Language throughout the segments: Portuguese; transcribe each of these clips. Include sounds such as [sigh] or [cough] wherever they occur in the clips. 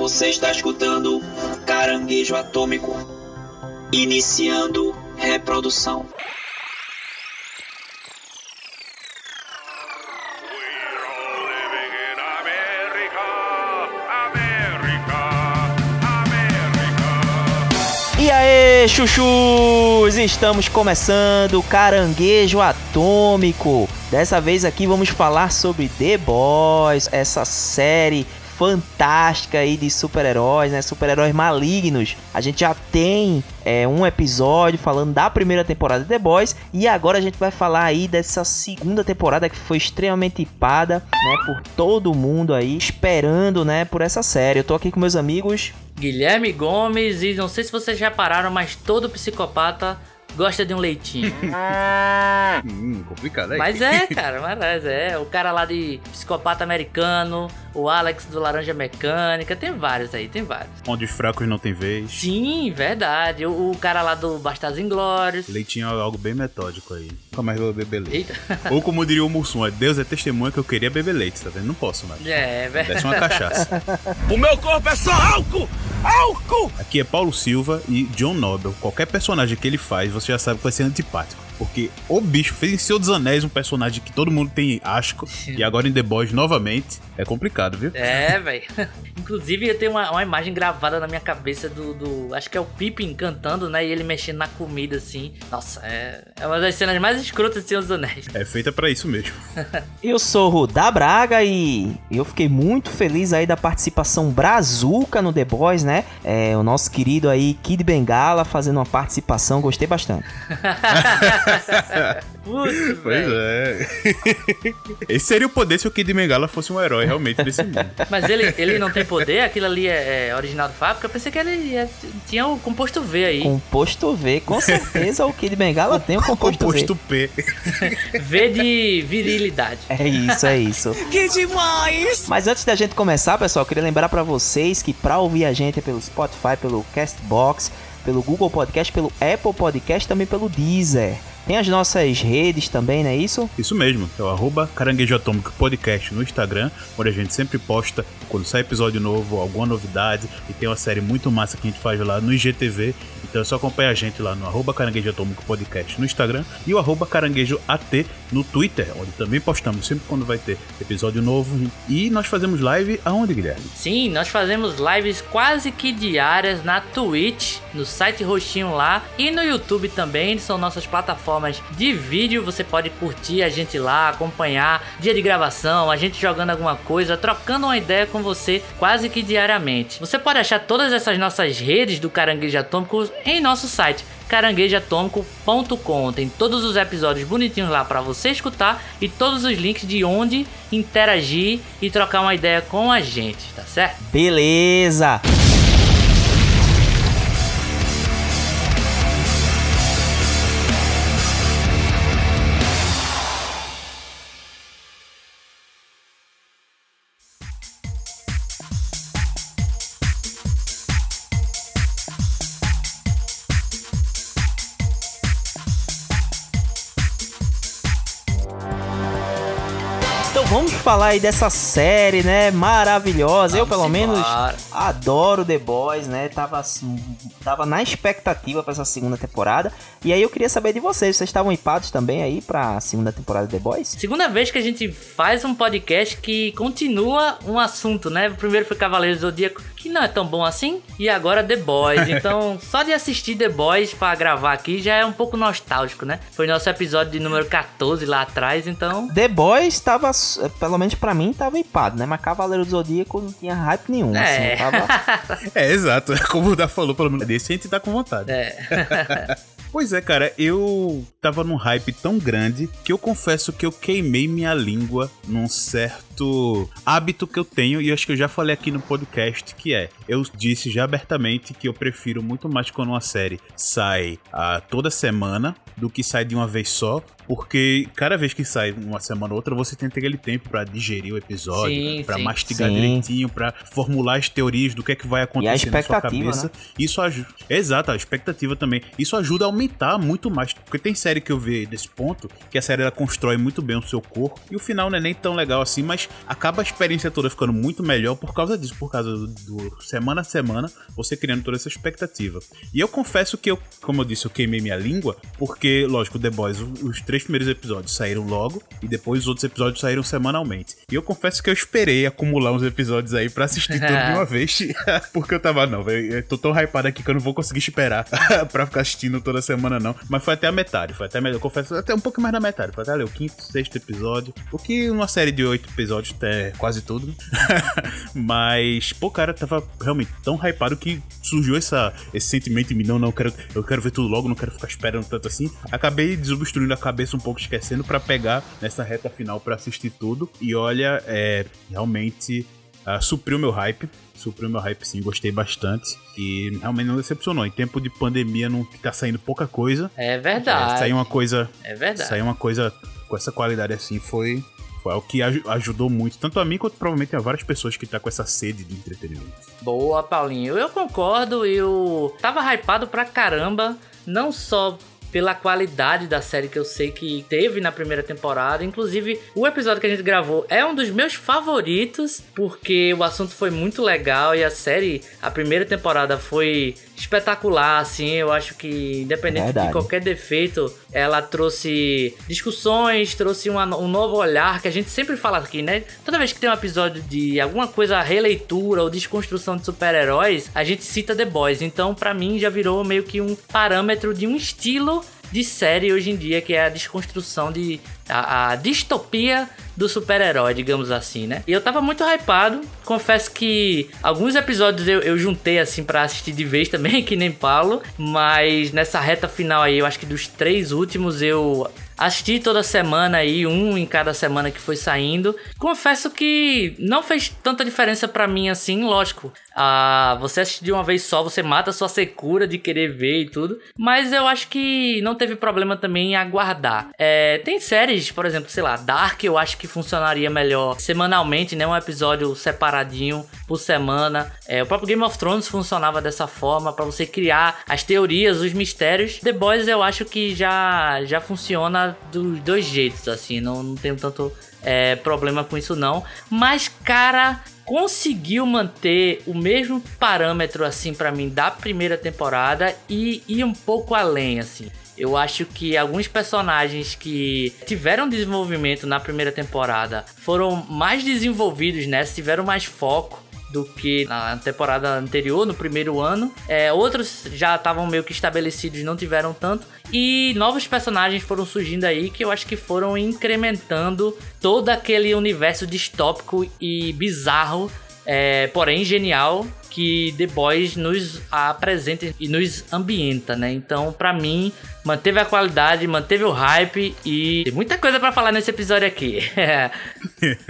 Você está escutando Caranguejo Atômico. Iniciando reprodução. E aí, chuchus! Estamos começando Caranguejo Atômico. Dessa vez aqui vamos falar sobre The Boys, essa série fantástica aí de super-heróis, né? Super-heróis malignos. A gente já tem é, um episódio falando da primeira temporada de The Boys e agora a gente vai falar aí dessa segunda temporada que foi extremamente hipada, né? Por todo mundo aí esperando, né? Por essa série. Eu tô aqui com meus amigos Guilherme Gomes e não sei se vocês já repararam, mas todo psicopata gosta de um leitinho. [laughs] Hum, complicado aí. mas é, cara, mas é. O cara lá de psicopata americano, o Alex do Laranja Mecânica, tem vários aí, tem vários. Onde os fracos não tem vez. Sim, verdade. O, o cara lá do Bastardos Inglórios. Leitinho é algo bem metódico aí. Nunca mais vou beber leite. Eita. Ou como diria o Mussum, é Deus é testemunha que eu queria beber leite, tá vendo? Não posso mais. É, verdade. Desce uma cachaça. [laughs] O meu corpo é só álcool! Álcool! Aqui é Paulo Silva e John Nobel. Qualquer personagem que ele faz, você já sabe que vai ser antipático. Porque o bicho fez em Senhor dos Anéis um personagem que todo mundo tem asco. [laughs] e agora em The Boys novamente. É complicado, viu? É, velho. [laughs] Inclusive, eu tenho uma, uma imagem gravada na minha cabeça do, do- Acho que é o Pippin cantando, né? E ele mexendo na comida, assim. Nossa, é, é uma das cenas mais escrotas de Senhor dos Anéis. É feita pra isso mesmo. [laughs] Eu sou o Rudá Braga e eu fiquei muito feliz aí da participação brazuca no The Boys, né? É, o nosso querido aí Kid Bengala fazendo uma participação, gostei bastante. [laughs] Putz, [laughs] Pois é. Esse seria o poder se o Kid Bengala fosse um herói realmente desse mundo. Mas ele, ele não tem poder? Aquilo ali é, é original de fábrica? Eu pensei que ele ia- tinha o composto V aí. Composto V, com certeza o Kid Bengala tem o composto, Composto V. P. [laughs] V de virilidade. É isso, é isso. Que demais! Mas antes da gente começar, pessoal, eu queria lembrar pra vocês que pra ouvir a gente é pelo Spotify, pelo Castbox, pelo Google Podcast, pelo Apple Podcast, também pelo Deezer. Tem as nossas redes também, não é isso? Isso mesmo, é o arroba Caranguejo Atômico Podcast no Instagram, onde a gente sempre posta quando sai episódio novo, alguma novidade, e tem uma série muito massa que a gente faz lá no IGTV. Então é só acompanhar a gente lá no arroba Caranguejo Atômico Podcast no Instagram e o arroba Caranguejo AT no Twitter, onde também postamos sempre quando vai ter episódio novo. E nós fazemos live aonde, Guilherme? Sim, nós fazemos lives quase que diárias na Twitch, no site roxinho lá e no YouTube também. São nossas plataformas de vídeo. Você pode curtir a gente lá, acompanhar dia de gravação, a gente jogando alguma coisa, trocando uma ideia com você quase que diariamente. Você pode achar todas essas nossas redes do Caranguejo Atômico em nosso site caranguejoatômico.com. Tem todos os episódios bonitinhos lá para você escutar e todos os links de onde interagir e trocar uma ideia com a gente, tá certo? Beleza! Falar aí dessa série, né? Maravilhosa. Eu, Vamos pelo menos, embora. adoro The Boys, né? Tava, assim, tava na expectativa pra essa segunda temporada. E aí eu queria saber de vocês. Vocês estavam hipados também aí pra segunda temporada de The Boys? Segunda vez que a gente faz um podcast que continua um assunto, né? O primeiro foi Cavaleiro do Zodíaco, que não é tão bom assim, e agora The Boys. [laughs] Então, só de assistir The Boys pra gravar aqui já é um pouco nostálgico, né? Foi nosso episódio de número 14 lá atrás, então. The Boys tava, pelo menos pra mim, tava hipado, né? Mas Cavaleiro do Zodíaco não tinha hype nenhum. É. Assim, tava... [laughs] É, exato. [laughs] Como o Dá falou, pelo menos desse a gente tá com vontade. É. [laughs] Pois é, cara, eu tava num hype tão grande que eu confesso que eu queimei minha língua num certo hábito que eu tenho, e eu acho que eu já falei aqui no podcast, que é, eu disse já abertamente que eu prefiro muito mais quando uma série sai ah, toda semana do que sai de uma vez só, porque cada vez que sai uma semana ou outra, você tem aquele tempo para digerir o episódio, para mastigar Sim. direitinho, para formular as teorias do que é que vai acontecer na sua expectativa, cabeça. né? Isso ajuda. Exato, a expectativa também. Isso ajuda a aumentar muito mais. Porque tem série que eu vi desse ponto, que a série ela constrói muito bem o seu corpo. E o final não é nem tão legal assim, mas acaba a experiência toda ficando muito melhor por causa disso, por causa do, do semana a semana, você criando toda essa expectativa. E eu confesso que eu, como eu disse, eu queimei minha língua, porque, lógico, The Boys, os três primeiros episódios saíram logo, e depois os outros episódios saíram semanalmente. E eu confesso que eu esperei acumular uns episódios aí pra assistir tudo de uma [laughs] vez, [laughs] porque eu tava, não, velho, eu tô tão hypado aqui que eu não vou conseguir esperar [laughs] pra ficar assistindo toda semana, não. Mas foi até a metade, foi até a metade, eu confesso, até um pouco mais da metade, foi até ali, o quinto, sexto episódio, o que uma série de oito episódios até quase tudo, né? Mas, pô, cara, tava realmente tão hypado que surgiu essa, esse sentimento em mim, não, não, eu quero, eu quero ver tudo logo, não quero ficar esperando tanto assim. Acabei desobstruindo a cabeça um pouco, esquecendo pra pegar nessa reta final pra assistir tudo. E olha, é, realmente ah, supriu meu hype. Supriu meu hype sim, gostei bastante. E realmente não decepcionou. Em tempo de pandemia não tá saindo pouca coisa. É É, verdade. sair uma coisa. É verdade. Sair uma coisa com essa qualidade assim foi. Foi algo que aj- ajudou muito, tanto a mim quanto provavelmente a várias pessoas que tá com essa sede de entretenimento. Boa, Paulinho. Eu concordo, eu tava hypado pra caramba, não só pela qualidade da série que eu sei que teve na primeira temporada, inclusive o episódio que a gente gravou é um dos meus favoritos, porque o assunto foi muito legal e a série, a primeira temporada foi espetacular, assim, eu acho que independente de Verdade. qualquer defeito, ela trouxe discussões, trouxe uma- um novo olhar que a gente sempre fala aqui, né? Toda vez que tem um episódio de alguma coisa releitura ou desconstrução de super-heróis, a gente cita The Boys. Então, pra mim, já virou meio que um parâmetro de um estilo de série hoje em dia, que é a desconstrução de. a, a distopia do super-herói, digamos assim, né? E eu tava muito hypado. Confesso que alguns episódios eu, eu juntei assim pra assistir de vez também, [laughs] que nem Paulo. Mas nessa reta final aí, eu acho que dos três últimos eu assisti toda semana aí, um em cada semana que foi saindo. Confesso que não fez tanta diferença pra mim assim, lógico. Ah, você assistir de uma vez só, você mata a sua secura de querer ver e tudo. Mas eu acho que não teve problema também em aguardar. É, tem séries, por exemplo, sei lá, Dark, eu acho que funcionaria melhor semanalmente, né? Um episódio separadinho por semana. É, o próprio Game of Thrones funcionava dessa forma, pra você criar as teorias, os mistérios. The Boys eu acho que já, já funciona dos dois jeitos, assim, não, não tenho tanto é, problema com isso não. Mas, cara, conseguiu manter o mesmo parâmetro, assim, pra mim, da primeira temporada e ir um pouco além, assim. Eu acho que alguns personagens que tiveram desenvolvimento na primeira temporada foram mais desenvolvidos nessa, tiveram mais foco do que na temporada anterior, no primeiro ano. É, outros já estavam meio que estabelecidos, não tiveram tanto. E novos personagens foram surgindo aí que eu acho que foram incrementando todo aquele universo distópico e bizarro, é, porém genial, que The Boys nos apresenta e nos ambienta, né? Então, pra mim, manteve a qualidade, manteve o hype e tem muita coisa pra falar nesse episódio aqui. [laughs]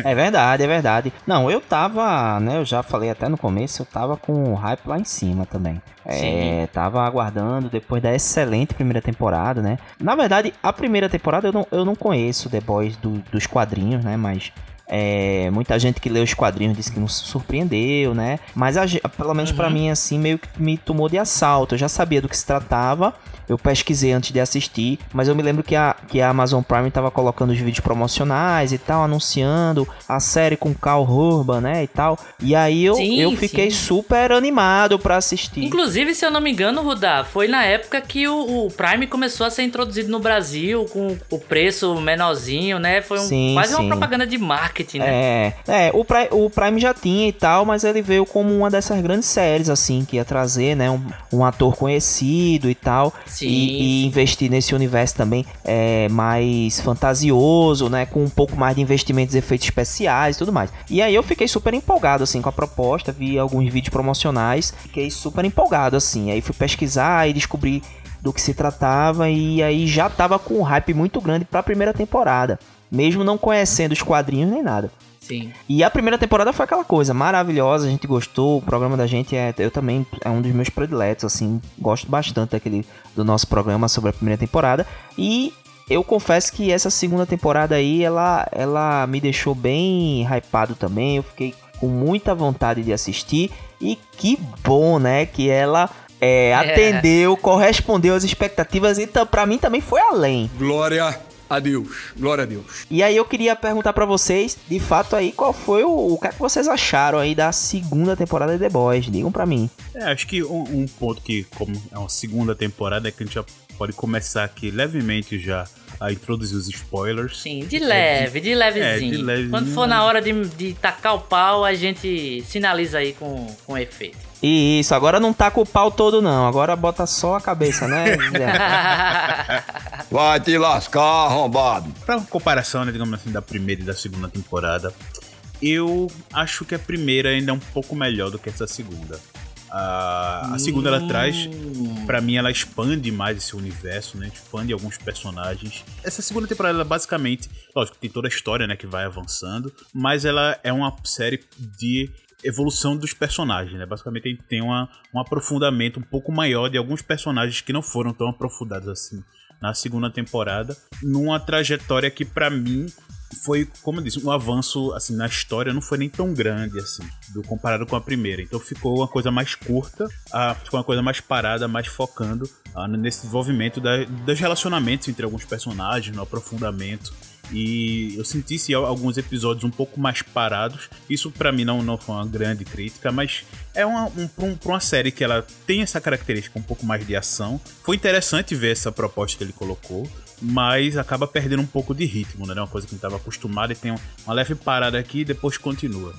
É verdade, é verdade. Não, eu tava, né? Eu já falei até no começo, eu tava com o hype lá em cima também. É, tava aguardando depois da excelente primeira temporada, né? Na verdade, a primeira temporada eu não, eu não conheço The Boys do- dos quadrinhos, né? Mas é, muita gente que lê os quadrinhos disse que não se surpreendeu, né? Mas a pelo menos pra mim, assim, meio que me tomou de assalto. Eu já sabia do que se tratava. Eu pesquisei antes de assistir, mas eu me lembro que a, que a Amazon Prime tava colocando os vídeos promocionais e tal, anunciando a série com Carl Urban, né, e tal. E aí eu, Sim, eu fiquei sim. super animado pra assistir. Inclusive, se eu não me engano, Rudá, foi na época que o, o Prime começou a ser introduzido no Brasil com o preço menorzinho, né? Foi um- Sim, quase uma propaganda de marketing, né? É, é o, Prime, o Prime já tinha e tal, mas ele veio como uma dessas grandes séries, assim, que ia trazer, né, um, um ator conhecido e tal. Sim. E, e investir nesse universo também é, mais fantasioso, né? Com um pouco mais de investimentos efeitos especiais e tudo mais. E aí eu fiquei super empolgado, assim, com a proposta, vi alguns vídeos promocionais, fiquei super empolgado, assim. Aí fui pesquisar e descobri do que se tratava e aí já tava com um hype muito grande pra primeira temporada. Mesmo não conhecendo os quadrinhos nem nada. Sim. E a primeira temporada foi aquela coisa maravilhosa, a gente gostou, o programa da gente é, eu também é um dos meus prediletos, assim, gosto bastante daquele do nosso programa sobre a primeira temporada. E eu confesso que essa segunda temporada aí, ela, ela me deixou bem hypado também. Eu fiquei com muita vontade de assistir. E que bom, né? Que ela é, atendeu, é. correspondeu às expectativas. Então, para mim também foi além. Glória a Deus. Glória a Deus. E aí eu queria perguntar para vocês, de fato aí, qual foi o, o que, é que vocês acharam aí da segunda temporada de The Boys? Digam para mim. É, acho que um, um, ponto que, como é uma segunda temporada, é que a gente já pode começar aqui levemente já a introduzir os spoilers. Sim, de leve, é, de, de levezinho. É, de levezinho. Quando for na hora de, de tacar o pau, a gente sinaliza aí com, com efeito. Isso, agora não taca o pau todo não, agora bota só a cabeça, né? [laughs] Vai te lascar, arrombado. Pra comparação, né, digamos assim, da primeira e da segunda temporada, eu acho que a primeira ainda é um pouco melhor do que essa segunda. A, a segunda ela traz, hum. para mim, ela expande mais esse universo, né? Expande alguns personagens. Essa segunda temporada, ela basicamente, lógico, tem toda a história, né, que vai avançando, mas ela é uma série de evolução dos personagens, né? Basicamente tem uma, um aprofundamento um pouco maior de alguns personagens que não foram tão aprofundados assim na segunda temporada, numa trajetória que para mim foi, como eu disse, um avanço assim na história não foi nem tão grande assim, do comparado com a primeira. Então ficou uma coisa mais curta, a, ficou uma coisa mais parada, mais focando a, nesse desenvolvimento da, dos relacionamentos entre alguns personagens, no aprofundamento. E eu senti alguns episódios um pouco mais parados. Isso para mim não, não foi uma grande crítica, mas é uma, um, um, uma série que ela tem essa característica um pouco mais de ação. Foi interessante ver essa proposta que ele colocou mas acaba perdendo um pouco de ritmo, né? É uma coisa que gente estava acostumado e tem uma leve parada aqui e depois continua.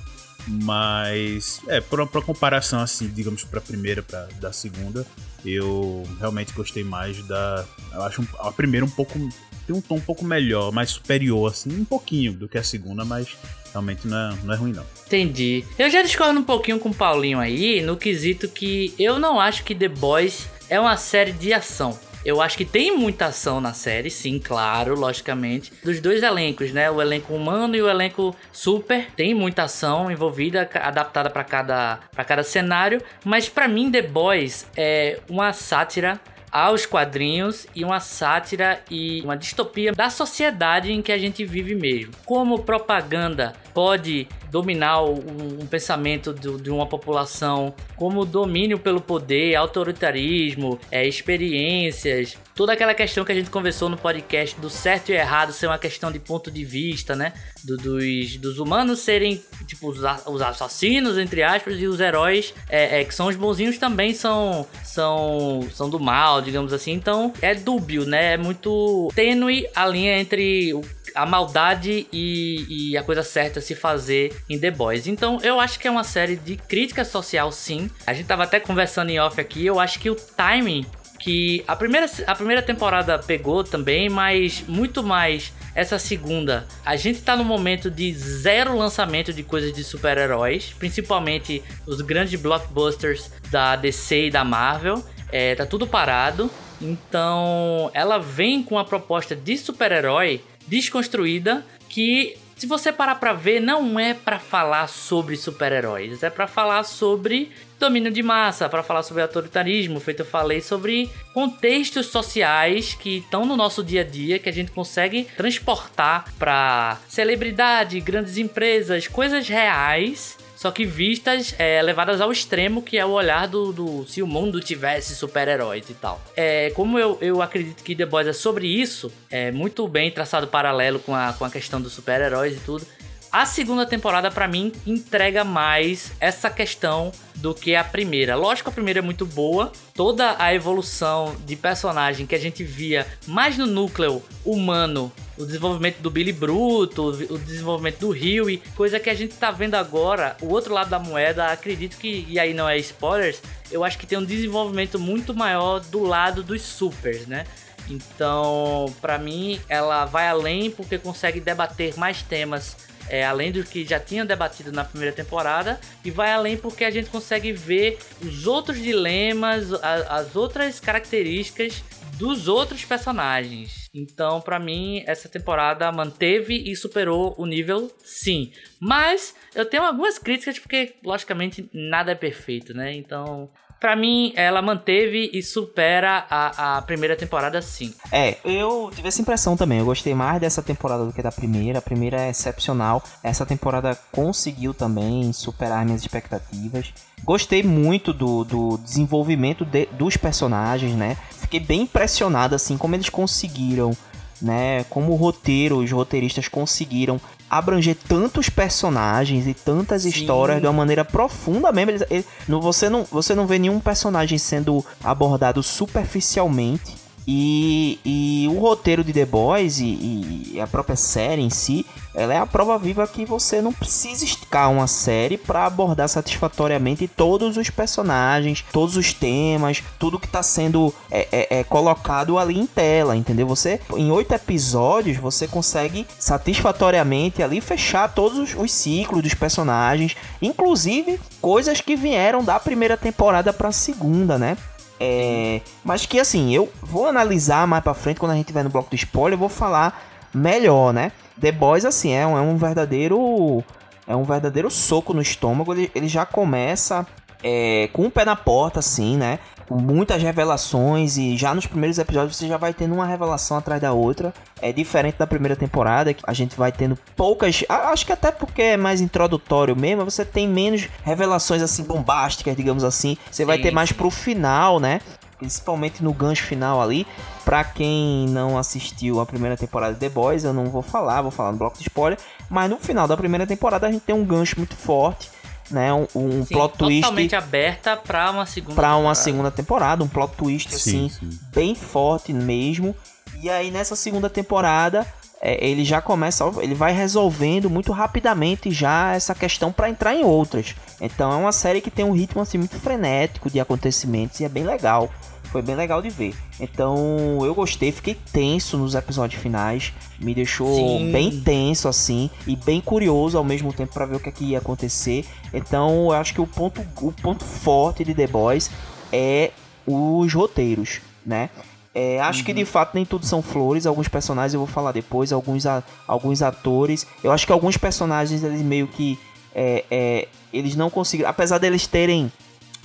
Mas, é, pra comparação, assim, digamos, pra primeira, pra, da segunda, eu realmente gostei mais da. Eu acho a primeira um pouco. Tem um tom um pouco melhor, mais superior, assim, um pouquinho do que a segunda, mas realmente não é, não é ruim, não. Entendi. Eu já discordo um pouquinho com o Paulinho aí, no quesito que eu não acho que The Boys é uma série de ação. Eu acho que tem muita ação na série, sim, claro, logicamente. Dos dois elencos, né? O elenco humano e o elenco super. Tem muita ação envolvida, adaptada para cada, pra cada cenário. Mas para mim, The Boys é uma sátira aos quadrinhos e uma sátira e uma distopia da sociedade em que a gente vive mesmo. Como propaganda pode dominar um, pensamento de, de, uma população, como domínio pelo poder, autoritarismo, é, experiências, toda aquela questão que a gente conversou no podcast do certo e errado ser uma questão de ponto de vista, né? Do, dos, dos humanos serem tipo os, os assassinos, entre aspas, e os heróis, é, é, que são os bonzinhos, também são, são, são do mal, digamos assim. Então é dúbio, né? É muito tênue a linha entre o a maldade e, e, a coisa certa se fazer em The Boys. Então eu acho que é uma série de crítica social, sim. A gente tava até conversando em off aqui, eu acho que o timing que a primeira, a primeira temporada pegou também, mas muito mais essa segunda. A gente tá no momento de zero lançamento de coisas de super-heróis, principalmente os grandes blockbusters da DC e da Marvel. É, tá tudo parado. Então ela vem com a proposta de super-herói desconstruída que se você parar para ver, não é para falar sobre super-heróis, é para falar sobre domínio de massa, para falar sobre autoritarismo, feito eu falei sobre contextos sociais que estão no nosso dia a dia que a gente consegue transportar para celebridade, grandes empresas, coisas reais só que vistas é, levadas ao extremo, que é o olhar do, do se o mundo tivesse super-heróis e tal. É, como eu, eu acredito que The Boys é sobre isso, é muito bem traçado paralelo com a, com a questão dos super-heróis e tudo. A segunda temporada, para mim, entrega mais essa questão do que a primeira. Lógico, a primeira é muito boa. Toda a evolução de personagem que a gente via mais no núcleo humano, o desenvolvimento do Billy Bruto, o desenvolvimento do Rio e coisa que a gente tá vendo agora, o outro lado da moeda, acredito que, e aí não é spoilers, eu acho que tem um desenvolvimento muito maior do lado dos supers, né? Então, para mim, ela vai além porque consegue debater mais temas é, além do que já tinha debatido na primeira temporada, e vai além porque a gente consegue ver os outros dilemas, a, as outras características dos outros personagens. Então, para mim, essa temporada manteve e superou o nível, sim. Mas eu tenho algumas críticas porque, logicamente, nada é perfeito, né? Então, Pra mim, ela manteve e supera a, a primeira temporada sim. É, eu tive essa impressão também. Eu gostei mais dessa temporada do que da primeira. A primeira é excepcional. Essa temporada conseguiu também superar minhas expectativas. Gostei muito do, do desenvolvimento de, dos personagens, né? Fiquei bem impressionado, assim, como eles conseguiram né? Como o roteiro, os roteiristas conseguiram abranger tantos personagens e tantas Sim. histórias de uma maneira profunda mesmo. Eles, eles, você, não, você não vê nenhum personagem sendo abordado superficialmente. E, e o roteiro de The Boys e, e, a própria série em si, ela é a prova viva que você não precisa esticar uma série para abordar satisfatoriamente todos os personagens, todos os temas, tudo que está sendo é, é, é, colocado ali em tela, entendeu? Você, em oito episódios, você consegue satisfatoriamente ali fechar todos os, os ciclos dos personagens, inclusive coisas que vieram da primeira temporada para a segunda, né? É, mas que assim, eu vou analisar mais pra frente, quando a gente tiver no bloco do spoiler, eu vou falar melhor, né? The Boys, assim, é um, é um verdadeiro. É um verdadeiro soco no estômago. Ele, ele já começa é, com o pé na porta, assim, né? Muitas revelações e já nos primeiros episódios você já vai tendo uma revelação atrás da outra. É diferente da primeira temporada, que a gente vai tendo poucas, acho que até porque é mais introdutório mesmo, você tem menos revelações assim bombásticas, digamos assim. Você sim, vai ter mais sim. pro final, né? Principalmente no gancho final ali. Pra quem não assistiu a primeira temporada de The Boys, eu não vou falar, vou falar no bloco de spoiler. Mas no final da primeira temporada a gente tem um gancho muito forte né? Um, um sim, plot twist. Totalmente aberta para uma segunda Pra uma segunda temporada, um plot twist sim, assim, sim. bem forte mesmo. E aí nessa segunda temporada. É, ele já começa, ele vai resolvendo muito rapidamente já essa questão para entrar em outras. Então é uma série que tem um ritmo assim muito frenético de acontecimentos e é bem legal foi bem legal de ver. Então eu gostei, fiquei tenso nos episódios finais, me deixou Sim. bem tenso assim e bem curioso ao mesmo tempo para ver o que, é que ia acontecer. Então eu acho que o ponto, o ponto forte de The Boys é os roteiros, né? É, acho uhum. que de uhum. fato nem tudo são flores. Alguns personagens eu vou falar depois, alguns, a, alguns atores. Eu acho que alguns personagens eles meio que é, é, eles não conseguiram, apesar deles terem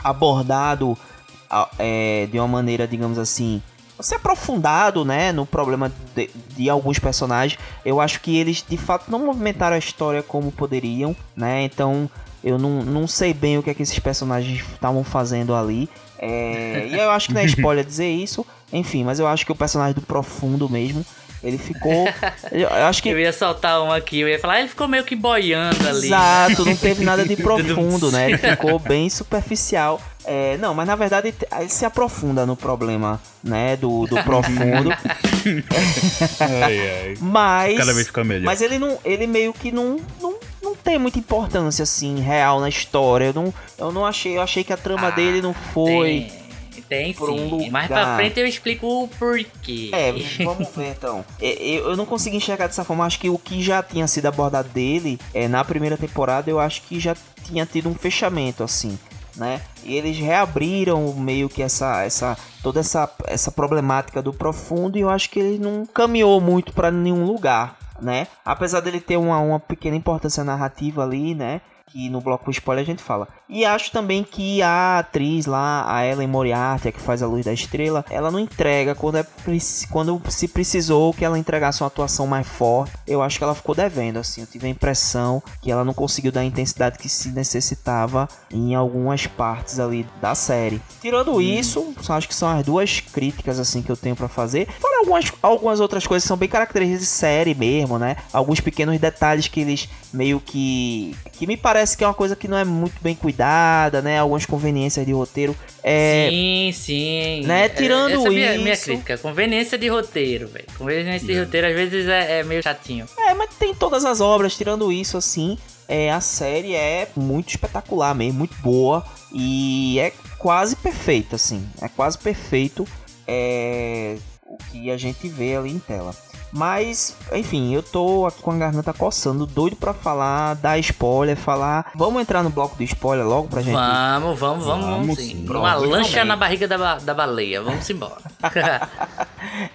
abordado é, de uma maneira, digamos assim, se aprofundado, né, no problema de, de, alguns personagens. Eu acho que eles de fato não movimentaram a história como poderiam, né? Então eu não, não sei bem o que é que esses personagens estavam fazendo ali. É, e eu acho que não é [laughs] spoiler dizer isso, enfim, mas eu acho que o personagem do Profundo mesmo ele ficou. Eu acho que. Eu ia soltar um aqui, eu ia falar, ele ficou meio que boiando ali. Exato, não teve nada de [laughs] profundo, né? Ele ficou bem superficial. É, não, mas na verdade ele se aprofunda no problema, né, do, do [laughs] profundo. ai, ai. Mas, Cada vez fica melhor. Mas ele não, ele meio que não, não, não tem muita importância assim real na história. Eu não, eu não achei, eu achei que a trama ah, dele não foi tem. Tem sim. Um lugar. Mais pra frente eu explico o porquê. É, vamos ver então. É, eu não consegui enxergar dessa forma. Acho que o que já tinha sido abordado dele é, na primeira temporada, eu acho que já tinha tido um fechamento, assim. Né? E eles reabriram meio que essa, essa toda essa, essa problemática do profundo e eu acho que ele não caminhou muito para nenhum lugar, né? Apesar dele ter uma, uma pequena importância narrativa ali, né? que no bloco spoiler a gente fala. E acho também que a atriz lá, a Ellen Moriarty, a que faz a Luz da Estrela, ela não entrega quando, é, quando se precisou que ela entregasse uma atuação mais forte. Eu acho que ela ficou devendo, assim. Eu tive a impressão que ela não conseguiu dar a intensidade que se necessitava em algumas partes ali da série. Tirando hum. isso, acho que são as duas críticas, assim, que eu tenho para fazer. Fora algumas, algumas outras coisas que são bem características de série mesmo, né? Alguns pequenos detalhes que eles meio que. que me parece que é uma coisa que não é muito bem cuidada, né? Algumas conveniências de roteiro. É, sim, sim. Né? Tirando Essa é minha, isso. minha crítica. Conveniência de roteiro, velho. Conveniência de roteiro às vezes é, é, meio chatinho. É, mas tem todas as obras, tirando isso, assim. É, a série é muito espetacular mesmo, muito boa. E é quase perfeita, assim. É quase perfeito é, o que a gente vê ali em tela. Mas, enfim, eu tô aqui com a garganta coçando, doido para falar, dar spoiler, falar. Vamos entrar no bloco do spoiler logo pra gente? Vamos, vamos, vamos, vamos sim. Uma lancha na barriga da, da baleia, vamos embora. [laughs]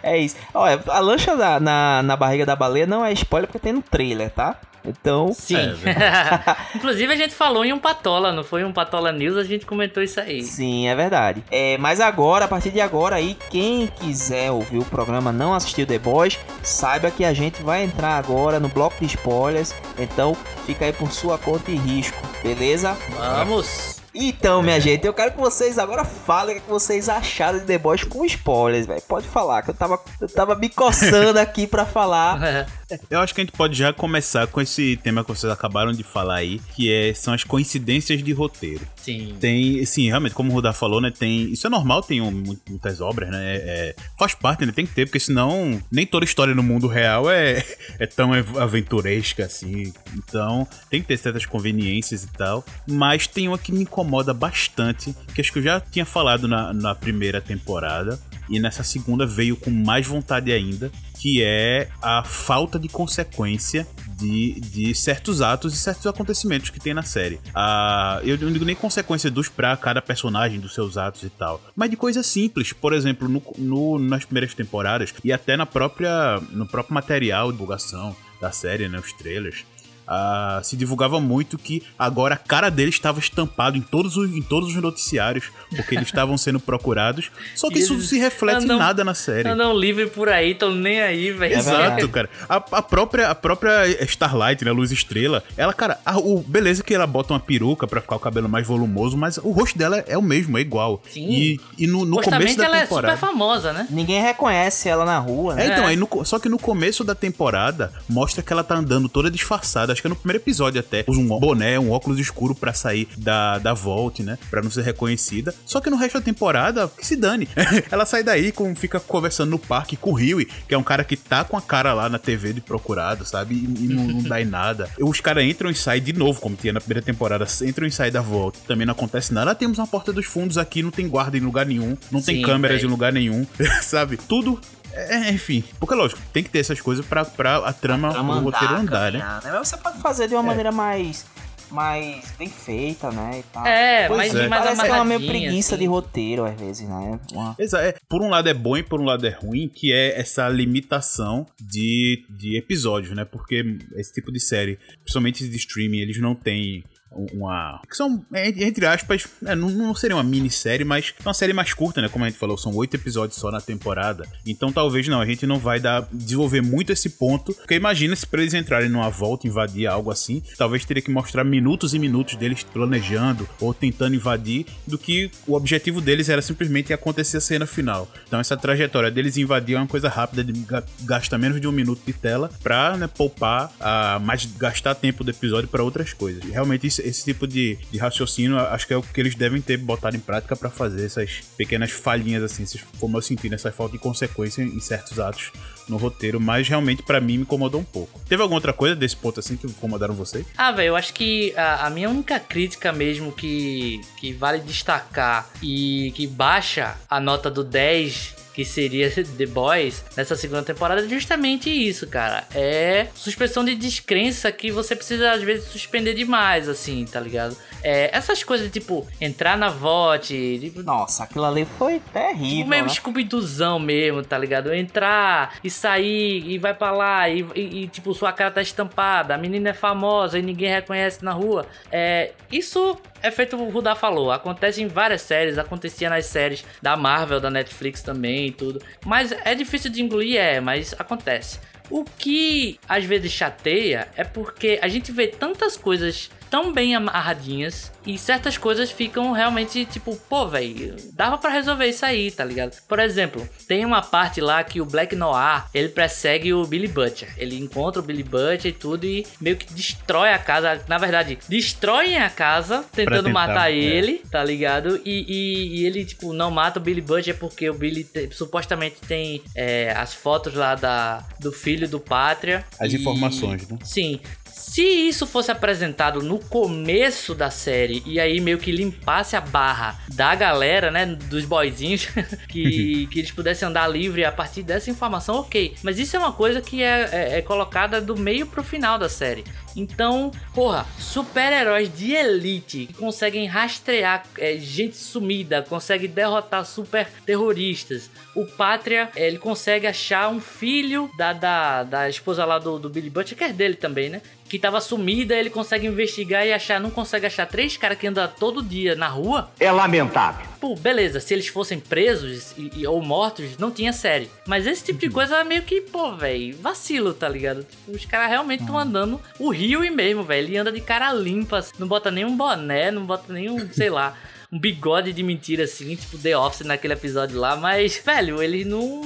é isso. Olha, a lancha da, na, na barriga da baleia não é spoiler porque tem no trailer, tá? Então, Sim. É, [laughs] Inclusive a gente falou em um Patola, não foi um Patola News, a gente comentou isso aí. sim, é verdade. É, mas agora, a partir de agora aí, quem quiser ouvir o programa, não assistiu The Boys, saiba que a gente vai entrar agora no bloco de spoilers. Então, fica aí por sua conta e risco, beleza? Vamos! Então, minha gente, eu quero que vocês agora falem o que vocês acharam de The Boys com spoilers, velho. Pode falar, que eu tava, eu tava me coçando [laughs] aqui pra falar. Eu acho que a gente pode já começar com esse tema que vocês acabaram de falar aí, que é, são as coincidências de roteiro. Sim. Tem, sim, realmente, como o Rudá falou, né? Tem. Isso é normal, tem um, mu- muitas obras, né? é- é- faz parte, né? Tem que ter, porque senão nem toda história no mundo real é, é tão av- aventuresca assim. Então, tem que ter certas conveniências e tal. Mas tem uma que me incomoda bastante, que acho que eu já tinha falado na, na primeira temporada. E nessa segunda veio com mais vontade ainda, que é a falta de consequência de, de certos atos e certos acontecimentos que tem na série. Ah, eu não digo nem consequência dos pra cada personagem, dos seus atos e tal, mas de coisas simples. Por exemplo, no, no- nas primeiras temporadas e até na própria, no próprio material de divulgação da série, né, os trailers. Ah, se divulgava muito que agora a cara dele estava estampado em todos os, em todos os noticiários, porque eles estavam sendo procurados. Só que isso eles se reflete andam- em nada na série. Andam livre por aí, tão nem aí, velho. É Exato, verdade. cara. A, a própria, a própria Starlight, né, Luz Estrela, ela, cara, a- o, beleza que ela bota uma peruca pra ficar o cabelo mais volumoso, mas o rosto dela é o mesmo, é igual. Sim. E, e no, no começo da ela temporada. é super famosa, né? Ninguém reconhece ela na rua, né? É, então, É. aí no só que no começo da temporada mostra que ela tá andando toda disfarçada. Acho que é no primeiro episódio até. Usa um boné, um óculos escuro pra sair da, da Vault, né? Pra não ser reconhecida. Só que no resto da temporada, que se dane. [laughs] ela sai daí, com, fica conversando no parque com o Huey, que é um cara que tá com a cara lá na TV de procurado, sabe? E, e não, não dá em nada. [laughs] Os caras entram e saem de novo, como tinha na primeira temporada. Entram e saem da Vault. Também não acontece nada. Ah, temos uma porta dos fundos aqui, não tem guarda em lugar nenhum. Não tem Sim, câmeras véi. em lugar nenhum. [laughs] sabe? Tudo é, enfim, porque lógico, tem que ter essas coisas pra, pra a trama, Pra o mandar, roteiro andar, né? caminhar, Mas você pode fazer de uma maneira mais, mais bem feita, né? E tal. É, Pois mas é. mais Parece que é uma meio preguiça assim. de roteiro, às vezes, né? Uma- é, por um lado é bom e por um lado é ruim, que é essa limitação de, de episódios, né? Porque esse tipo de série, principalmente de streaming, eles não têm uma. que são, é, entre aspas, é, não, não seria uma minissérie, mas é uma série mais curta, né? Como a gente falou, são oito episódios só na temporada. Então talvez não, a gente não vai dar, desenvolver muito esse ponto. Porque imagina se pra eles entrarem numa volta, invadir algo assim, talvez teria que mostrar minutos e minutos deles planejando ou tentando invadir, do que o objetivo deles era simplesmente acontecer a cena final. Então essa trajetória deles invadir é uma coisa rápida, de ga- gastar menos de um minuto de tela pra né, poupar, a, mais gastar tempo do episódio pra outras coisas. Realmente isso- esse tipo de, de raciocínio acho que é o que eles devem ter botado em prática pra fazer essas pequenas falhinhas assim, como eu senti nessa falta de consequência em certos atos no roteiro, mas realmente pra mim me incomodou um pouco. Teve alguma outra coisa desse ponto assim que incomodaram vocês? Ah, velho, eu acho que a, a minha única crítica mesmo que, que vale destacar e que baixa a nota do 10, que seria [laughs] The Boys, nessa segunda temporada, é justamente isso, cara. É suspensão de descrença que você precisa, às vezes, suspender demais, assim, tá ligado? É, essas coisas, tipo, entrar na VOT, tipo, Nossa, aquilo ali foi terrível. Tipo, meio né? Scooby-Doozão mesmo, tá ligado? Entrar e sair e vai pra lá e, e- e, tipo, sua cara tá estampada, a menina é famosa e ninguém reconhece na rua. É, isso é feito o Rudá falou, acontece em várias séries, acontecia nas séries da Marvel, da Netflix também e tudo. Mas é difícil de engolir, é, mas acontece. O que às vezes chateia é porque a gente vê tantas coisas tão bem amarradinhas e certas coisas ficam realmente tipo, pô, velho, dava pra resolver isso aí, tá ligado? Por exemplo, tem uma parte lá que o Black Noir, ele persegue o Billy Butcher. Ele encontra o Billy Butcher e tudo e meio que destrói a casa, na verdade, destroem a casa tentando tentar, matar é. ele, tá ligado? E, e- e ele, tipo, não mata o Billy Butcher porque o Billy te- supostamente tem é, as fotos lá da, do filho do Pátria. As E- informações, né? Sim. Se isso fosse apresentado no começo da série e aí meio que limpasse a barra da galera, né, dos boyzinhos, [laughs] que, que eles pudessem andar livre a partir dessa informação, ok. Mas isso é uma coisa que é, é- é colocada do meio pro final da série. Então, porra, super-heróis de elite que conseguem rastrear é, gente sumida, conseguem derrotar super terroristas. O Pátria, é, ele consegue achar um filho da, da, da esposa lá do, do Billy Butcher, que é dele também, né? que tava sumida, ele consegue investigar e achar, não consegue achar três caras que andam todo dia na rua. É lamentável. Pô, beleza, se eles fossem presos e, e, ou mortos, não tinha série. Mas esse tipo de coisa é meio que, pô, velho, vacilo, tá ligado? Tipo, os caras realmente estão andando o rio e mesmo, velho. Ele anda de cara limpa, não bota nenhum boné, não bota nenhum, [laughs] sei lá um bigode de mentira assim, tipo The Office naquele episódio lá, mas, velho, eles não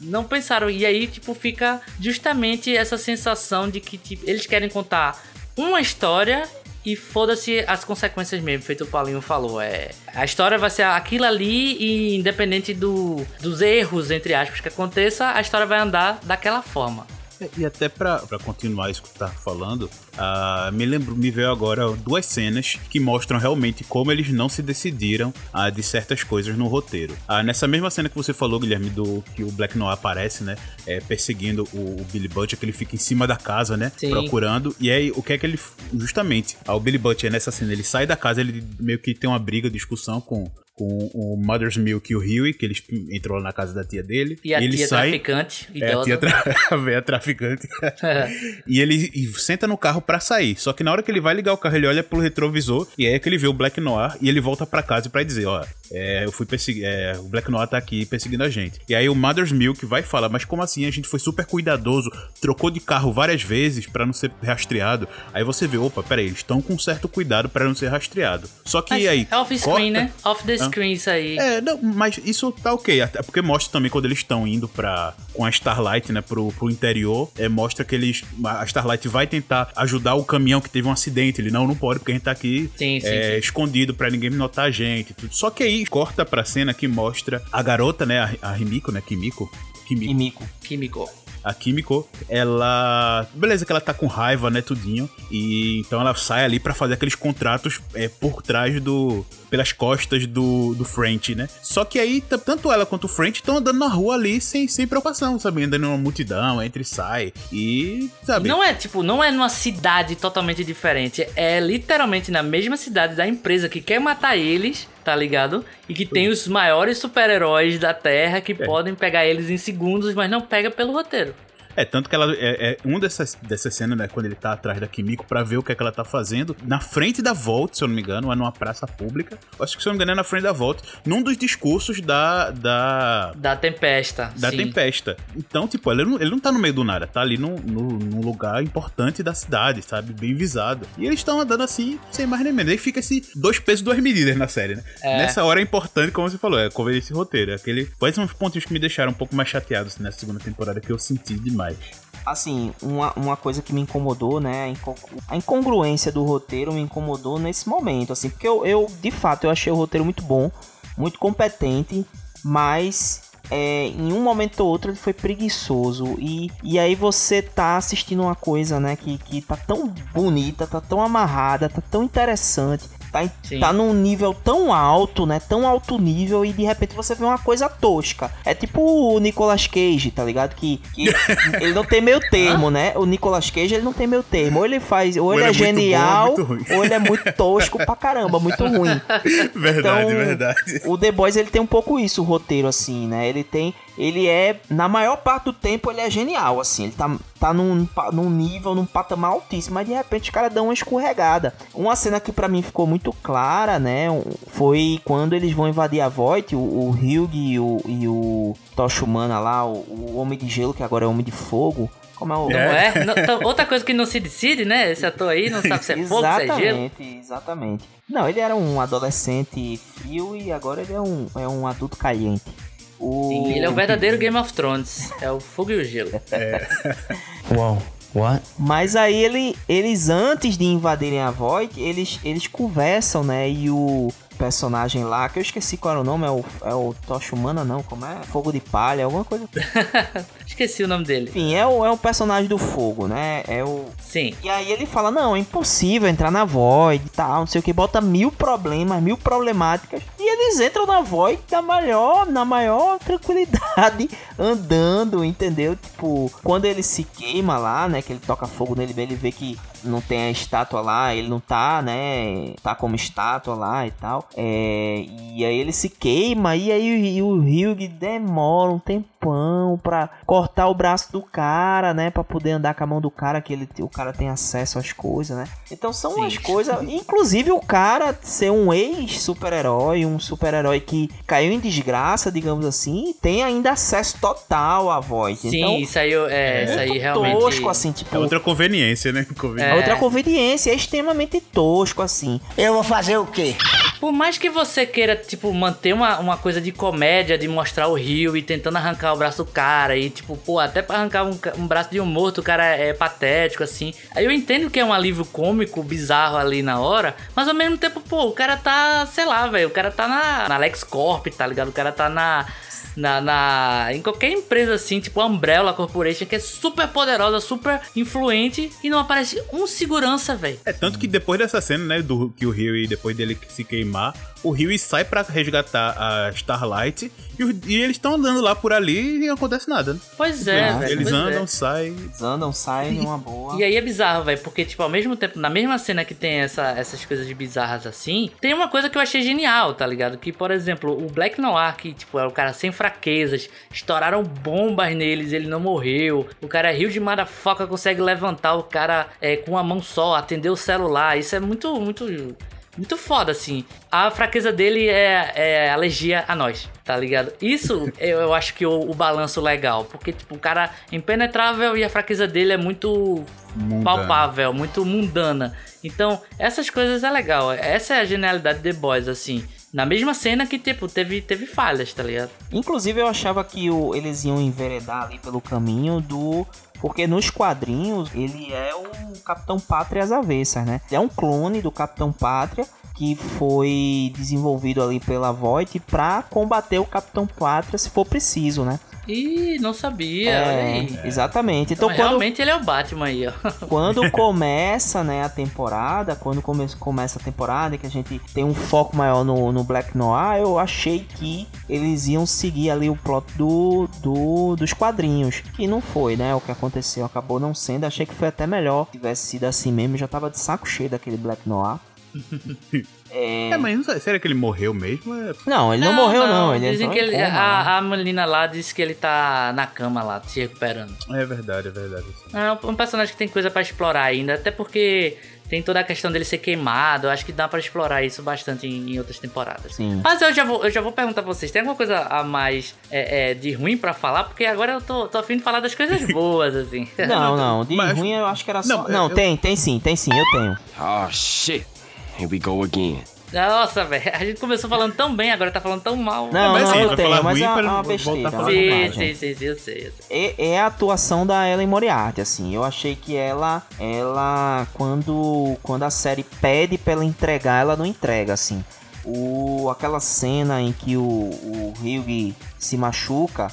não pensaram. E aí, tipo, fica justamente essa sensação de que tipo, eles querem contar uma história e foda-se as consequências mesmo, feito o Paulinho falou. É, a história vai ser aquilo ali e independente do, dos erros, entre aspas, que aconteça, a história vai andar daquela forma. É, e até para continuar isso que tu tá falando, uh, me lembro, me veio agora duas cenas que mostram realmente como eles não se decidiram uh, de certas coisas no roteiro. Uh, nessa mesma cena que você falou, Guilherme, do que o Black Noir aparece, né, é, perseguindo o, o, Billy Butcher, que ele fica em cima da casa, né, Sim. procurando. E aí o que é que ele, justamente, o Billy Butcher nessa cena, ele sai da casa, ele meio que tem uma briga, discussão com com o Mother's Milk e o Huey, que eles entrou na casa da tia dele. E a e tia sai, traficante. É, a tia tra... [laughs] a traficante. [laughs] e ele e senta no carro para sair. Só que na hora que ele vai ligar o carro, ele olha pro retrovisor e aí é que ele vê o Black Noir e ele volta para casa para dizer, ó, é, eu fui perseguir, é, o Black Noir tá aqui perseguindo a gente. E aí o Mother's Milk vai falar, mas como assim? A gente foi super cuidadoso, trocou de carro várias vezes para não ser rastreado. Aí você vê, opa, peraí, eles estão com certo cuidado para não ser rastreado. Só que mas aí... É off-screen, né? Off the screen isso aí. É, não, mas isso tá ok. Até porque mostra também quando eles estão indo para com a Starlight, né, pro, pro interior, é, mostra que eles. A Starlight vai tentar ajudar o caminhão que teve um acidente. Ele não, não pode, porque a gente tá aqui sim, sim, é, sim. escondido para ninguém notar a gente. Tudo. Só que aí corta pra cena que mostra a garota, né, a, a Rimiko, né, Kimiko. Kimiko. Kimiko. Kimiko a Kimiko, ela. Beleza, que ela tá com raiva, né? Tudinho. E então ela sai ali para fazer aqueles contratos é, por trás do. pelas costas do, do French, né? Só que aí, tanto ela quanto o French estão andando na rua ali sem, sem preocupação, sabe? Andando numa multidão, entre e sai. E. sabe? Não é, tipo, não é numa cidade totalmente diferente. É literalmente na mesma cidade da empresa que quer matar eles tá ligado? E que tem os maiores super-heróis da Terra que é. podem pegar eles em segundos, mas não pega pelo roteiro. É, tanto que ela é, é um dessas, dessas cenas, né, quando ele tá atrás da Kimiko pra ver o que é que ela tá fazendo, na frente da Volt, se eu não me engano, é numa praça pública. Acho que se eu não me engano é na frente da Volt, num dos discursos da. Da, da Tempesta. Da sim. Tempesta. Então, tipo, ele não, ele não tá no meio do nada, tá ali num, num, num lugar importante da cidade, sabe? Bem visado. E eles estão andando assim, sem mais nem menos. Aí fica esse dois pesos, duas medidas na série, né? É. Nessa hora é importante, como você falou, é conver esse roteiro. É aquele. Quais são os pontos que me deixaram um pouco mais chateados nessa segunda temporada que eu senti demais Assim, uma, uma coisa que me incomodou, né? A incongruência do roteiro me incomodou nesse momento, assim, porque eu, eu de fato, eu achei o roteiro muito bom, muito competente, mas é, em um momento ou outro ele foi preguiçoso e, e aí você tá assistindo uma coisa, né, que, que tá tão bonita, tá tão amarrada, tá tão interessante tá, tá num nível tão alto, né? Tão alto nível e de repente você vê uma coisa tosca. É tipo o Nicolas Cage, tá ligado? Que, que [laughs] ele não tem meio termo, né? O Nicolas Cage ele não tem meio termo. Ou ele faz, ou, ou ele, é, é genial, bom, ou ele é muito tosco pra caramba, muito ruim. [laughs] Verdade, então, verdade. O The Boys ele tem um pouco isso, o roteiro assim, né? Ele tem ele é, na maior parte do tempo, ele é genial, assim, ele tá, tá num, num nível, num patamar altíssimo, mas de repente os caras dão uma escorregada. Uma cena que para mim ficou muito clara, né, foi quando eles vão invadir a Void, o, o Hugh e o, e o Tocha Humana lá, o, o Homem de Gelo, que agora é Homem de Fogo, como é o. Não é? Não, então, outra coisa que não se decide, né? Esse ator aí não sabe se é fogo, se é gelo. Exatamente, exatamente. Não, ele era um adolescente frio e agora ele é um, é um adulto caliente. O... Sim, ele é o verdadeiro Game of Thrones. É o fogo e o gelo. É. [laughs] Uau. What? Mas aí ele, eles, antes de invadirem a Void, eles, eles conversam, né? E o, personagem lá, que eu esqueci qual era o nome, é o, é o Tocha Humana, não, como é? Fogo de Palha, alguma coisa. [laughs] esqueci o nome dele. Enfim, é o, é o personagem do fogo, né? É o. Sim. E aí ele fala: não, é impossível entrar na Void e tal, não sei o que, bota mil problemas, mil problemáticas. E eles entram na Void na maior, na maior tranquilidade, [laughs] andando, entendeu? Tipo, quando ele se queima lá, né? Que ele toca fogo nele, ele vê que não tem a estátua lá, ele não tá, né? Tá como estátua lá e tal. É, e aí ele se queima e aí o, o Hyug demora um tempão pra cortar o braço do cara, né? Pra poder andar com a mão do cara, que ele, o cara tem acesso às coisas, né? Então são Sim. umas coisas. Inclusive o cara ser um ex-super-herói, um super-herói que caiu em desgraça, digamos assim, tem ainda acesso total à voz. Sim, então, isso aí, é, isso aí muito realmente. tosco, assim, tipo. É outra conveniência, né? Conveniência. É outra conveniência, é extremamente tosco, assim. Eu vou fazer o quê? Por mais que você queira, tipo, manter uma, uma coisa de comédia, de mostrar o rio e tentando arrancar o braço do cara, e tipo, pô, até pra arrancar um, um braço de um morto, o cara é, patético, assim. Aí eu entendo que é um alívio cômico, bizarro ali na hora, mas ao mesmo tempo, pô, o cara tá, sei lá, velho, o cara tá na, na LexCorp, tá ligado? O cara tá na. Na, na- em qualquer empresa assim, tipo a Umbrella Corporation, que é super poderosa, super influente, e não aparece um segurança, velho. É tanto que depois dessa cena, né, do que o Rio depois dele se queimar, o Rio sai pra resgatar a Starlight e, o- e eles estão andando lá por ali e não acontece nada. né? Pois é, Ah, velho. eles pois andam, é. saem. Eles andam, saem numa boa. E aí é bizarro, velho, porque, tipo, ao mesmo tempo, na mesma cena que tem essa, essas coisas de bizarras assim, tem uma coisa que eu achei genial, tá ligado? Que, por exemplo, o Black Noir, que, tipo, é o cara sem fraquezas, estouraram bombas neles, ele não morreu. O cara é rio de motherfucker, consegue levantar o cara é, com uma mão só, atender o celular. Isso é muito, muito. Muito foda, assim. A fraqueza dele é, é alergia a nós, tá ligado? Isso eu, eu acho que o, o balanço legal. Porque, tipo, o cara é impenetrável e a fraqueza dele é muito Mundana. palpável, muito mundana. Então, essas coisas é legal. Essa é a genialidade de The Boys, assim. Na mesma cena que, tipo, teve, teve falhas, tá ligado? Inclusive, eu achava que o- eles iam enveredar ali pelo caminho do. Porque nos quadrinhos ele é o Capitão Pátria às avessas, né? É um clone do Capitão Pátria que foi desenvolvido ali pela Voight pra combater o Capitão Pátria se for preciso, né? Ih, não sabia, olha É, aí. exatamente. Então, Então, quando, realmente ele é o Batman aí, ó. [laughs] quando começa, né, a temporada, quando come começa a temporada, que a gente tem um foco maior no, no Black Noir, eu achei que eles iam seguir ali o plot do, do, dos quadrinhos. E não foi, né? O que aconteceu acabou não sendo. Achei que foi até melhor. Se tivesse sido assim mesmo, já tava de saco cheio daquele Black Noir. [laughs] É... É, mas não sei, será que ele morreu mesmo? É, Não, ele não, morreu, não. Ele Dizem que ele, coma, né? a, a menina lá disse que ele tá na cama lá, se recuperando. é verdade, é verdade. É um personagem que tem coisa pra explorar ainda, até porque tem toda a questão dele ser queimado. Eu acho que dá pra explorar isso bastante em, em outras temporadas. Sim. Mas eu já vou, eu já vou perguntar pra vocês: tem alguma coisa a mais é, é, de ruim pra falar? Porque agora eu tô, tô afim de falar das coisas [laughs] boas, assim. Não, não. De Mas- ruim eu acho que era só. Não, Não, eu- tem, tem sim, tem sim, eu tenho. Oh, shit. Here we go again. Nossa, velho, a gente começou falando tão bem, agora tá falando tão mal. Não, mas não, sim, vai tenho, falar mas ruim é uma, uma besteira. Sim, sim, sim, sim, eu sei, eu sei. é, é a atuação da Ellen Moriarty, assim. Eu achei que ela, ela quando, quando a série pede pra ela entregar, ela não entrega, assim. O, aquela cena em que o, o Hugh se machuca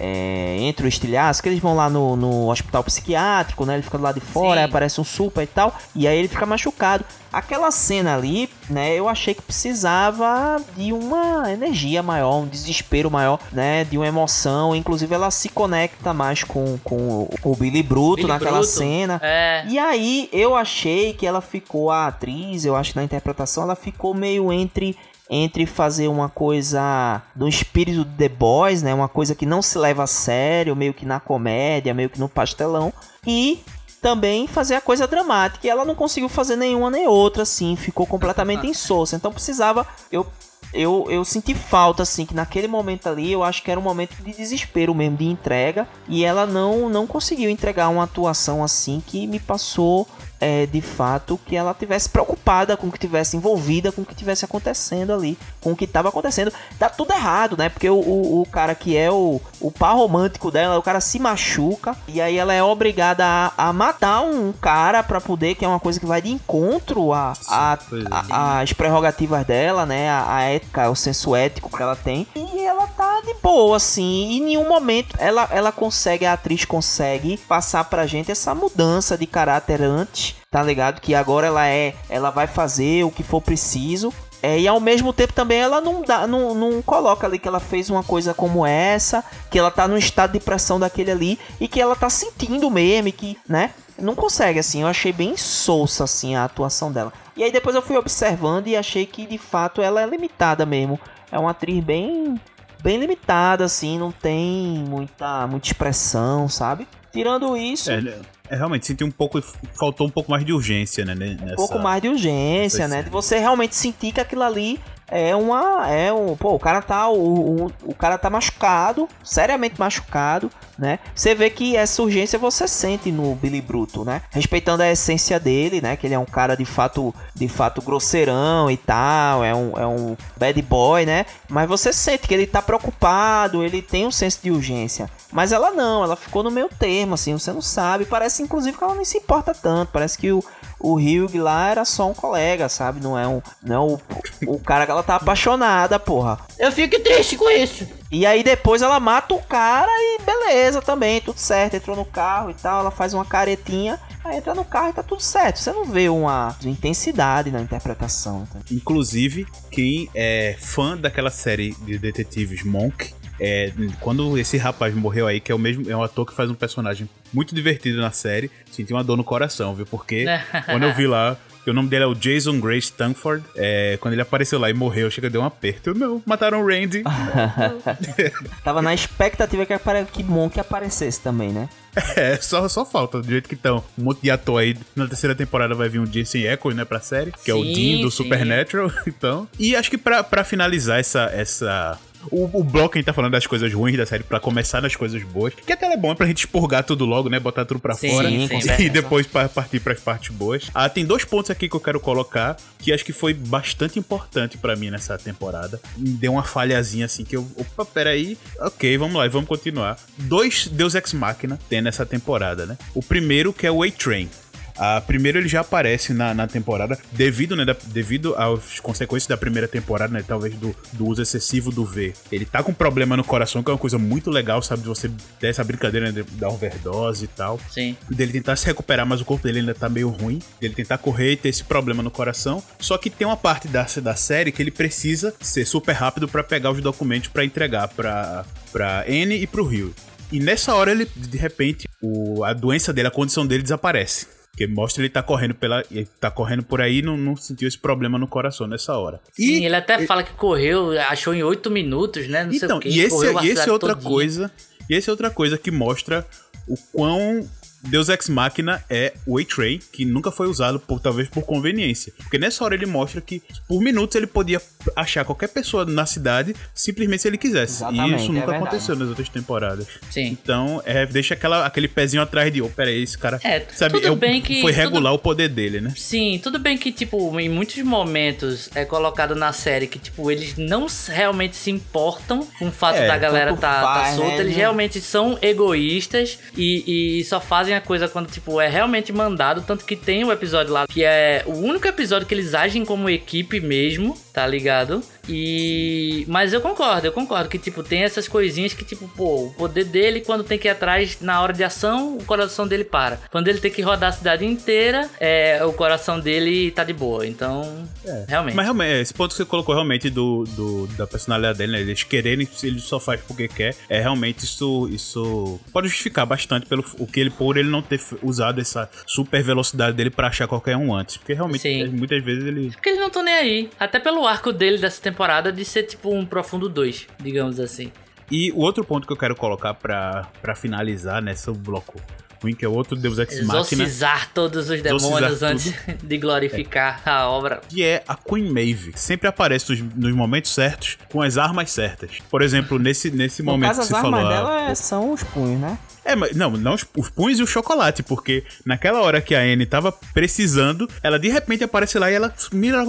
é, entre o estilhaço, que eles vão lá no, no hospital psiquiátrico, né? Ele fica do lado de fora, aí aparece um super e tal, e aí ele fica machucado. Aquela cena ali, né? Eu achei que precisava de uma energia maior, um desespero maior, né? De uma emoção. Inclusive, ela se conecta mais com, com o- o Billy Bruto Billy naquela Bruto. cena. É. E aí eu achei que ela ficou, a atriz, eu acho que na interpretação, ela ficou meio entre entre fazer uma coisa do espírito de The Boys, né, uma coisa que não se leva a sério, meio que na comédia, meio que no pastelão, e também fazer a coisa dramática. E ela não conseguiu fazer nenhuma nem outra, assim, ficou completamente insossa. Então precisava, eu eu, eu senti falta, assim, que naquele momento ali eu acho que era um momento de desespero mesmo, de entrega. E ela não, não conseguiu entregar uma atuação assim que me passou é, de fato que ela tivesse preocupada com o que tivesse envolvida com o que tivesse acontecendo ali, com o que estava acontecendo. Tá tudo errado, né? Porque o, o, o cara que é o, o par romântico dela, o cara se machuca e aí ela é obrigada a, a matar um cara pra poder, que é uma coisa que vai de encontro a, a, é. a- as prerrogativas dela, né? A, a ética, o senso ético que ela tem. E ela tá de boa, assim. E em nenhum momento ela, ela consegue, a atriz consegue passar pra gente essa mudança de caráter antes, tá ligado? Que agora ela é. Ela vai fazer o que for preciso. É, e ao mesmo tempo também ela não, dá, não, não coloca ali que ela fez uma coisa como essa, que ela tá num estado de pressão daquele ali e que ela tá sentindo mesmo, que, né? não consegue, assim. Eu achei bem solsa, assim, a atuação dela. E aí depois eu fui observando e achei que de fato ela é limitada mesmo. É uma atriz bem bem limitada, assim, não tem muita, muita expressão, sabe? Tirando isso. É, é, realmente, senti um pouco. Faltou um pouco mais de urgência, né? Nessa, um pouco mais de urgência, né? De você realmente sentir que aquilo ali é uma. É um. Pô, o cara tá. O, o, o cara tá machucado, seriamente machucado, né? Você vê que essa urgência você sente no Billy Bruto, né? Respeitando a essência dele, né? Que ele é um cara de fato, de fato grosseirão e tal, é um, é um bad boy, né? Mas você sente que ele tá preocupado, ele tem um senso de urgência. Mas ela não, ela ficou no meio termo, assim, você não sabe. Parece inclusive que ela não se importa tanto. Parece que o, o Hugh lá era só um colega, sabe? Não é um. Não é o, o cara que ela tá apaixonada, porra. Eu fico triste com isso. E aí depois ela mata o cara e beleza também, tudo certo. Entrou no carro e tal, ela faz uma caretinha. Aí entra no carro e tá tudo certo. Você não vê uma intensidade na interpretação. Tá? Inclusive, quem é fã daquela série de detetives Monk é, quando esse rapaz morreu aí, que é o mesmo, é um ator que faz um personagem muito divertido na série, senti uma dor no coração, viu? Porque [laughs] quando eu vi lá, o nome dele é o Jason Grace Stanford. É, quando ele apareceu lá e morreu, chega deu um aperto. Eu, não, mataram o Randy. [laughs] Tava na expectativa que, que Monk aparecesse também, né? [laughs] É, só, só falta, do jeito que estão. Um monte de ator aí. Na terceira temporada vai vir um Jason Echo, né, pra série, que sim, é o Dean do sim. Supernatural, então. E acho que pra, pra finalizar essa, essa o, o bloco a gente tá falando das coisas ruins da série pra começar nas coisas boas. Que até é bom pra gente expurgar tudo logo, né? Botar tudo pra sim, fora. Sim, [laughs] e depois pra partir pras partes boas. Ah, tem dois pontos aqui que eu quero colocar que acho que foi bastante importante para mim nessa temporada. Me deu uma falhazinha assim que eu. Opa, peraí. Ok, vamos lá, vamos continuar. Dois Deus Ex Machina tem nessa temporada, né? O primeiro que é o A-Train. Ah, primeiro ele já aparece na, na temporada, devido, né, da, devido às consequências da primeira temporada, né, talvez do, do uso excessivo do V. Ele tá com problema no coração, que é uma coisa muito legal, sabe, de você ter essa brincadeira né, da overdose e tal. Sim. Dele tentar se recuperar, mas o corpo dele ainda tá meio ruim. Dele tentar correr e ter esse problema no coração. Só que tem uma parte da, da série que ele precisa ser super rápido para pegar os documentos para entregar pra, pra Anne e pro Rio. E nessa hora ele, de repente, o, a doença dele, a condição dele desaparece. Porque mostra ele tá correndo pela. Tá correndo por aí e não, não sentiu esse problema no coração nessa hora. Sim, e, ele até fala que correu, achou em oito minutos, né? Não então, sei o quê. E esse, e esse é outra todinha. coisa. E esse é outra coisa que mostra o quão Deus Ex Machina é o A-Train, que nunca foi usado por talvez por conveniência. Porque nessa hora ele mostra que por minutos ele podia achar qualquer pessoa na cidade simplesmente se ele quisesse. Exatamente, e isso nunca é aconteceu nas outras temporadas. Sim. Então, é, deixa aquela, aquele pezinho atrás de, oh, peraí, esse cara. É, sabe, tudo bem que. Foi regular tudo... o poder dele, né? Sim, tudo bem que, tipo, em muitos momentos é colocado na série que, tipo, eles não realmente se importam com o fato é, da galera tá, tá faz, tá solta. Né? Eles realmente são egoístas e, e só fazem a coisa quando, tipo, é realmente mandado. Tanto que tem um episódio lá que é o único episódio que eles agem como equipe mesmo, tá ligado? E. Mas eu concordo, eu concordo que, tipo, tem essas coisinhas que, tipo, pô, o poder dele, quando tem que ir atrás na hora de ação, o coração dele para. Quando ele tem que rodar a cidade inteira, é, o coração dele tá de boa. Então, é. realmente. Mas realmente, esse ponto que você colocou realmente do, do da personalidade dele, né? Eles quererem, ele só faz porque quer. É realmente isso. Isso pode justificar bastante pelo o que ele, por ele não ter usado essa super velocidade dele para achar qualquer um antes. Porque realmente, Sim. muitas vezes ele. Porque eles não estão nem aí. Até pelo arco dele dessa temporada de ser tipo um Profundo 2, digamos assim. E o outro ponto que eu quero colocar para finalizar nesse bloco ruim, que é outro Deus Ex Machina. Exorcizar todos os demônios antes [laughs] de glorificar é. a obra. Que é a Queen Maeve. Sempre aparece nos, nos, momentos certos, com as armas certas. Por exemplo, nesse, nesse no momento caso, que você as falou... armas dela é, são os punhos, né? É, mas não, não os, os punhos e o chocolate, porque naquela hora que a Anne tava precisando, ela de repente aparece lá e ela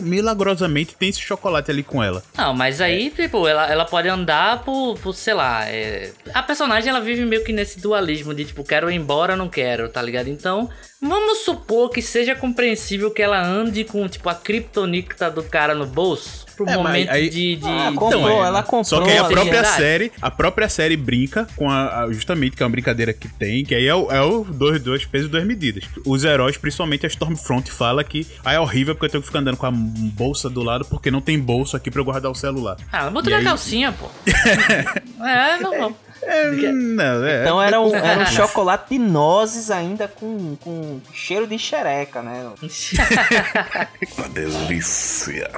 milagrosamente tem esse chocolate ali com ela. Não, mas aí, é. tipo, ela, ela pode andar por, por sei lá. É... A personagem ela vive meio que nesse dualismo de tipo, quero ir embora, não quero, tá ligado? Então, vamos supor que seja compreensível que ela ande com, tipo, a criptonita do cara no bolso pro é, momento aí, de, de... Ah, comprou, então, é. ela comprou. Só que aí a própria série, a própria série brinca com a, a, justamente que é uma brincadeira que tem, que aí é o, é o dois, dois pesos, duas medidas. Os heróis, principalmente a Stormfront, fala que ah, é horrível porque eu tenho que ficar andando com a bolsa do lado porque não tem bolso aqui para eu guardar o celular. Ah, botou na aí... calcinha, pô. [laughs] é, não, não. É, não, é. Então era um, era um chocolate de nozes ainda com, com cheiro de xereca, né? [laughs] Uma delícia.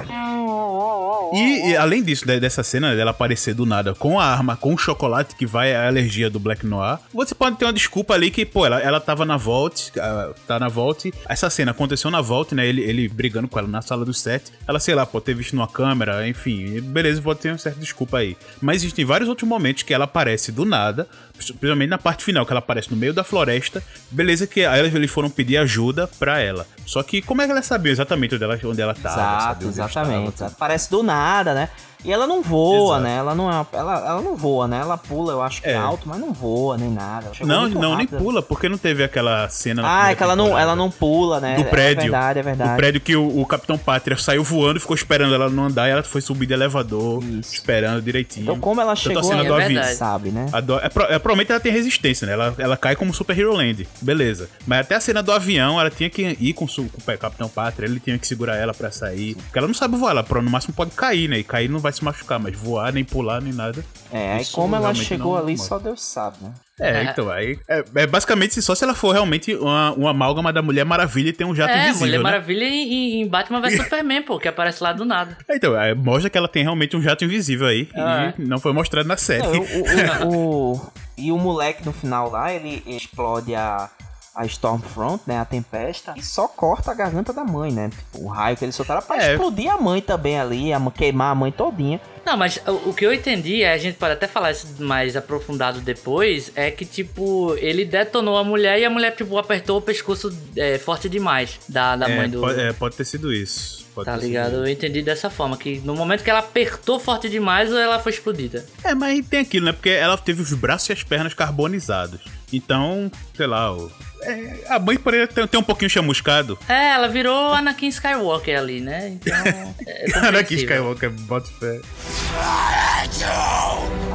E, e, além disso, dessa cena dela aparecer do nada com a arma, com o chocolate que vai a alergia do Black Noir, você pode ter uma desculpa ali que, pô, ela, ela tava na Vault, uh, tá na Vault. Essa cena aconteceu na Vault, né? Ele, ele brigando com ela na sala do set. Ela, sei lá, pode ter visto numa câmera, enfim, beleza, pode ter uma certa desculpa aí. Mas existem vários outros momentos que ela aparece do nada, principalmente na parte final, que ela aparece no meio da floresta. Beleza que aí eles foram pedir ajuda pra ela. Só que como é que ela sabia exatamente onde ela, onde ela tava? Exato, exatamente. Estava, Aparece do nada, né? E ela não voa, Exato. né? Ela não, é, ela, ela não voa, né? Ela pula, eu acho que é. alto, mas não voa nem nada. Não, não, nem pula, porque não teve aquela cena. Ah, é que ela não, ela não pula, né? Do prédio. É verdade, é verdade. Do prédio que o, o Capitão Pátria saiu voando e ficou esperando ela não andar e ela foi subir de elevador, Isso. esperando direitinho. Então, como ela chegou, a cena do é avião, sabe, né? Do, é, é, provavelmente ela tem resistência, né? Ela, ela cai como Super Hero Land, beleza. Mas até a cena do avião, ela tinha que ir com, com o Capitão Pátria, ele tinha que segurar ela pra sair. Porque ela não sabe voar, ela no máximo pode cair, né? E cair não vai se machucar, mas voar, nem pular, nem nada. É, aí como ela chegou ali, só Deus sabe, né? É, então, aí. É, é, basicamente só se ela for realmente uma, uma amálgama da Mulher Maravilha e tem um jato é, invisível. Mulher né? Maravilha em, em Batman vs [laughs] Superman, pô, que aparece lá do nada. É, então, é, mostra que ela tem realmente um jato invisível aí. Ah, e não foi mostrado na série. Não, o, [laughs] o, o, e o moleque no final lá, ele explode a a Stormfront, né, a Tempesta, e só corta a garganta da mãe, né? Tipo, o raio que ele soltaram pra é. explodir a mãe também ali, a, queimar a mãe todinha. Não, mas o, o, que eu entendi, é, a gente pode até falar isso mais aprofundado depois, é que, tipo, ele detonou a mulher e a mulher, tipo, apertou o pescoço é, forte demais da, da é, mãe do... Pode, é, pode ter sido isso. Pode tá ligado? Eu entendi dessa forma, que no momento que ela apertou forte demais, ela foi explodida. É, mas tem aquilo, né? Porque ela teve os braços e as pernas carbonizados. Então, sei lá, é, a mãe poderia ter, ter, um pouquinho chamuscado. É, ela virou Anakin Skywalker ali, né? Então. É [laughs] Anakin Skywalker, bota fé.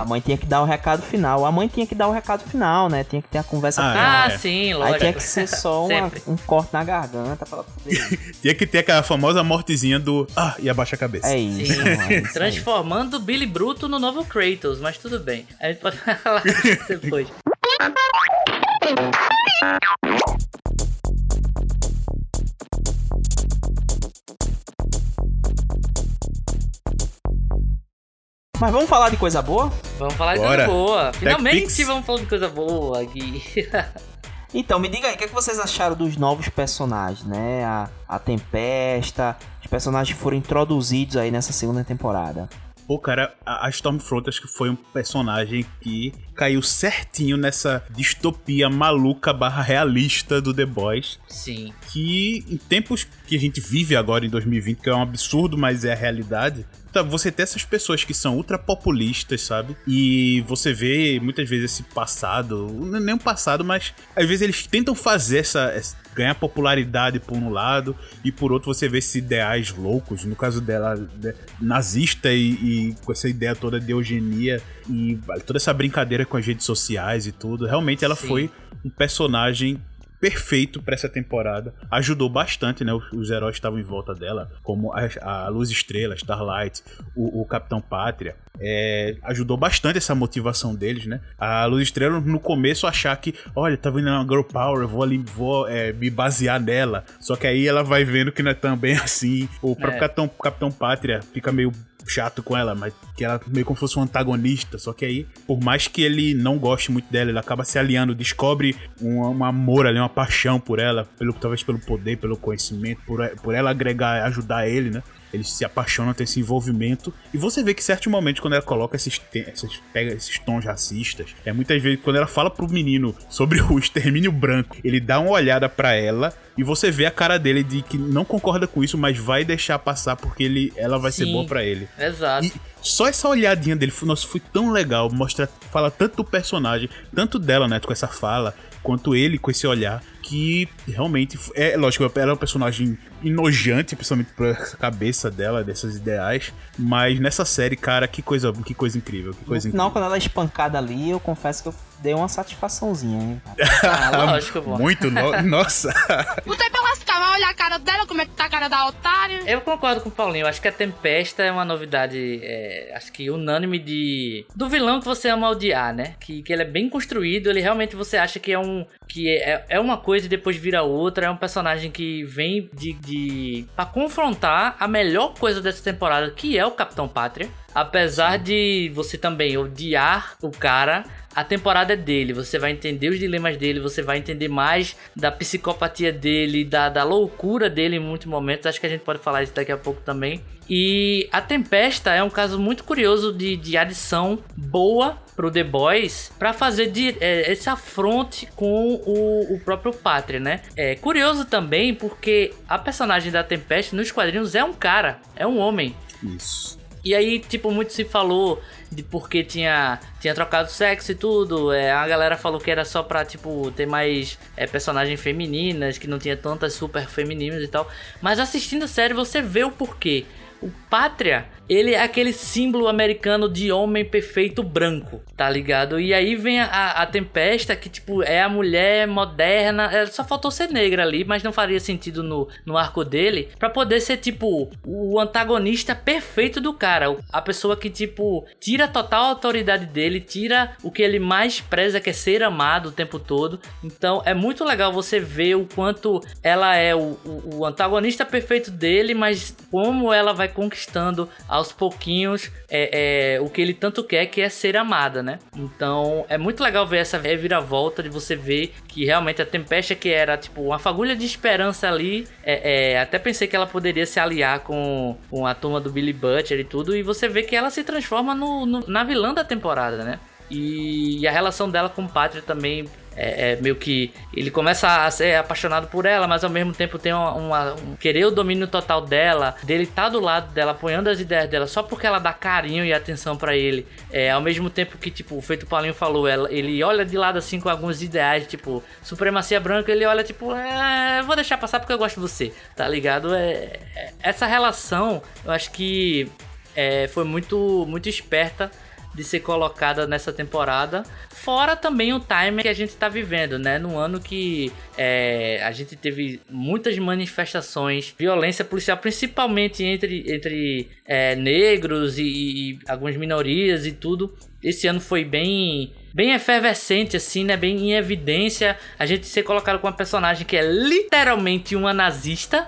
A mãe tinha que dar o recado final. A mãe tinha que dar o recado final, né? Tinha que ter a conversa ah, final. Ah, é. sim, lógico. Aí tinha que ser só uma, um corte na garganta pra ela poder. [laughs] tinha que ter aquela famosa mortezinha do. Ah, e abaixa a cabeça. É isso. Sim, é isso Transformando Billy Bruto no novo Kratos, mas tudo bem. A gente pode [laughs] falar depois. Mas vamos falar de coisa boa? Vamos falar de Bora. coisa boa. Finalmente vamos falar de coisa boa aqui. [laughs] então, me diga aí, o que, é que vocês acharam dos novos personagens, né? A, a Tempesta, os personagens que foram introduzidos aí nessa segunda temporada. Pô, cara, a Stormfront acho que foi um personagem que caiu certinho nessa distopia maluca barra realista do The Boys. Sim. Que em tempos que a gente vive agora em 2020, que é um absurdo, mas é a realidade, você tem essas pessoas que são ultra populistas, sabe? E você vê muitas vezes esse passado, não é nem um passado, mas às vezes eles tentam fazer essa, ganhar popularidade por um lado e por outro você vê esses ideais loucos, no caso dela, de, nazista e, e, com essa ideia toda de eugenia e toda essa brincadeira com as redes sociais e tudo. Realmente ela Sim. foi um personagem perfeito para essa temporada. Ajudou bastante, né? Os, os heróis estavam em volta dela, como a, a Luz Estrela, Starlight, o, o Capitão Pátria. É, ajudou bastante essa motivação deles, né? A Luz Estrela no começo achar que, olha, tá vindo uma Girl Power, eu vou ali, vou é, me basear nela. Só que aí ela vai vendo que não é tão bem [laughs] assim. O próprio é. Capitão, Capitão Pátria fica meio chato com ela, mas que ela meio como se fosse um antagonista. Só que aí, por mais que ele não goste muito dela, ele acaba se aliando, descobre um, um amor ali, uma paixão por ela, pelo talvez pelo poder, pelo conhecimento, por, por ela agregar, ajudar ele, né? Eles se apaixonam, tem esse envolvimento. E você vê que certos momentos, quando ela coloca esses, esses, pega esses tons racistas, é muitas vezes quando ela fala pro menino sobre o [laughs] extermínio branco, ele dá uma olhada para ela e você vê a cara dele de que não concorda com isso, mas vai deixar passar porque ele, ela vai Sim, ser boa para ele. Exato. E só essa olhadinha dele, nossa, foi tão legal, mostra, fala tanto do personagem, tanto dela, né, com essa fala, quanto ele com esse olhar, que realmente é lógico, ela é um personagem enojante, principalmente pra cabeça dela, desses ideais, mas nessa série, cara, que coisa, que coisa incrível, que coisa no final, quando ela é espancada ali, eu confesso que eu dei uma satisfaçãozinha, hein? [laughs] Ah, lógico, Muito, no... nossa. Lutei pelas tá, vai olhar a cara dela, como é que tá a cara da otária. Eu concordo com o Paulinho. Acho que a Tempesta é uma novidade, é, acho que unânime de do vilão que você ama odiar, né? Que, que ele é bem construído. Ele realmente você acha que é um que é, é uma coisa e depois vira outra. É um personagem que vem de, de para confrontar a melhor coisa dessa temporada, que é o Capitão Pátria. Apesar de você também odiar o cara, a temporada é dele. Você vai entender os dilemas dele, você vai entender mais da psicopatia dele, da, da loucura dele em muitos momentos. Acho que a gente pode falar isso daqui a pouco também. E a Tempesta é um caso muito curioso de, de adição boa pro The Boys para fazer de, é, esse afronte com o, o próprio Pátria, né? É curioso também porque a personagem da Tempesta nos quadrinhos é um cara, é um homem. Isso. E aí, tipo, muito se falou de porque tinha, tinha trocado sexo e tudo. É, a galera falou que era só pra, tipo, ter mais é, personagens femininas, que não tinha tantas super femininas e tal. Mas assistindo a série, você vê o porquê. O Pátria, ele é aquele símbolo americano de homem perfeito branco, tá ligado? E aí vem a, a Tempesta, que tipo, é a mulher moderna. Ela só faltou ser negra ali, mas não faria sentido no, no arco dele. para poder ser, tipo, o antagonista perfeito do cara. A pessoa que, tipo, tira total autoridade dele, tira o que ele mais preza, que é ser amado o tempo todo. Então é muito legal você ver o quanto ela é o, o, o antagonista perfeito dele, mas como ela vai conquistando aos pouquinhos é, é, o que ele tanto quer, que é ser amada, né? Então é muito legal ver essa reviravolta de você ver que realmente a Tempesta, que era tipo uma fagulha de esperança ali, é, é, até pensei que ela poderia se aliar com, com a turma do Billy Butcher e tudo, e você vê que ela se transforma no, no na vilã da temporada, né? E, a relação dela com o Pátria também é, é, meio que ele começa a ser apaixonado por ela, mas ao mesmo tempo tem uma, uma, um querer o domínio total dela, dele tá do lado dela, apoiando as ideias dela só porque ela dá carinho e atenção para ele. É, ao mesmo tempo que, tipo, o feito Paulinho falou, ela, ele olha de lado assim com alguns ideais, tipo, supremacia branca, ele olha tipo, é, vou deixar passar porque eu gosto de você, tá ligado? É, é essa relação, eu acho que é, foi muito, muito esperta de ser colocada nessa temporada. Fora também o time que a gente está vivendo, né? No ano que é, a gente teve muitas manifestações, violência policial, principalmente entre, entre é, negros e, e algumas minorias e tudo. Esse ano foi bem bem efervescente, assim, né? Bem em evidência. A gente ser colocado com uma personagem que é literalmente uma nazista.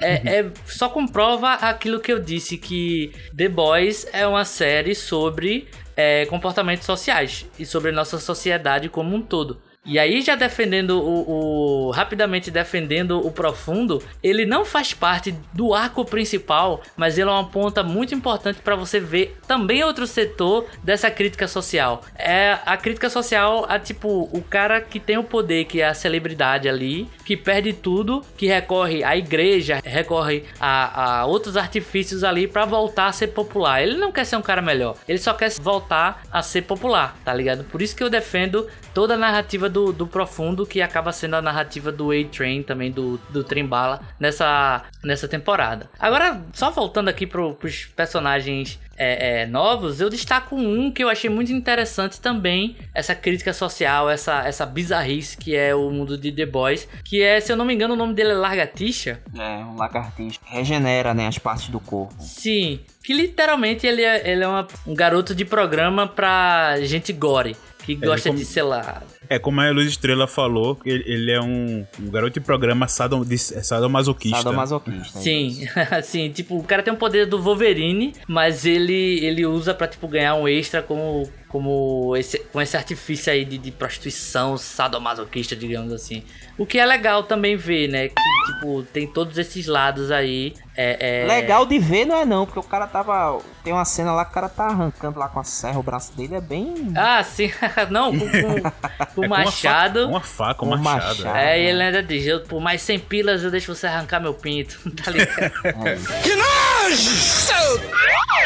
É, [laughs] é, só comprova aquilo que eu disse: que The Boys é uma série sobre é, comportamentos sociais e sobre nossa sociedade como um todo. E aí, já defendendo o, o, rapidamente defendendo o profundo, ele não faz parte do arco principal, mas ele é uma ponta muito importante para você ver também outro setor dessa crítica social. É a crítica social a tipo o cara que tem o poder, que é a celebridade ali, que perde tudo, que recorre à igreja, recorre a, a outros artifícios ali para voltar a ser popular. Ele não quer ser um cara melhor, ele só quer voltar a ser popular, tá ligado? Por isso que eu defendo toda a narrativa do, do Profundo, que acaba sendo a narrativa do A-Train também, do, do Trembala, nessa, nessa temporada. Agora, só voltando aqui pro, pros personagens é, é, novos, eu destaco um que eu achei muito interessante também, essa crítica social, essa, essa bizarrice que é o mundo de The Boys, que é, se eu não me engano, o nome dele é Largatixa. É, um lagartixa. Regenera, né, as partes do corpo. Sim, que literalmente ele é, ele é uma, um garoto de programa pra gente gore que gosta como, de, sei lá. É, como a Luz Estrela falou, ele, ele é um, um, garoto de programa sadom, de, é sadomasoquista. Sadomasoquista. Sim, [laughs] assim, tipo, o cara tem o poder do Wolverine, mas ele, ele usa pra, tipo, ganhar um extra como, como esse, com esse artifício aí de, de prostituição sadomasoquista, digamos assim. O que é legal também ver, né? Que, tipo, tem todos esses lados aí. É, é... Legal de ver não é não, porque o cara tava... Tem uma cena lá que o cara tá arrancando lá com a serra, o braço dele é bem... Ah, sim. [laughs] não, com, com, [laughs] com é machado. Com uma faca, com uma faca, machado. machado. É, e ele ainda diz, eu, por mais 100 pilas eu deixo você arrancar meu pinto, [laughs] tá ligado? é. Que nojo!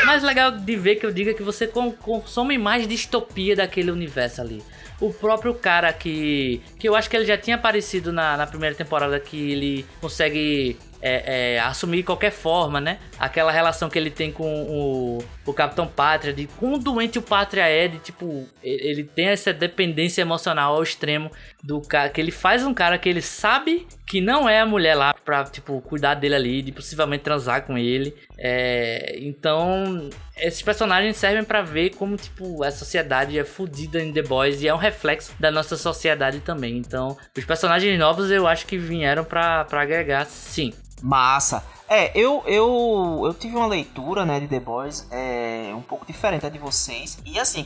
Mais legal de ver que eu diga que você consome mais distopia daquele universo ali o próprio cara que. Que eu acho que ele já tinha aparecido na, na primeira temporada que ele consegue é, é, assumir qualquer forma, né? Aquela relação que ele tem com o, o Capitão Pátria, de quão doente o Pátria é, de tipo, ele tem essa dependência emocional ao extremo do cara, que ele faz um cara que ele sabe que não é a mulher lá pra, tipo, cuidar dele ali, de possivelmente transar com ele. É, então, esses personagens servem para ver como, tipo, a sociedade é fodida em The Boys e é um reflexo da nossa sociedade também. Então, os personagens novos eu acho que vieram para agregar, sim. Massa. É, eu, eu, eu tive uma leitura, né, de The Boys, é, um pouco diferente da de vocês. E assim,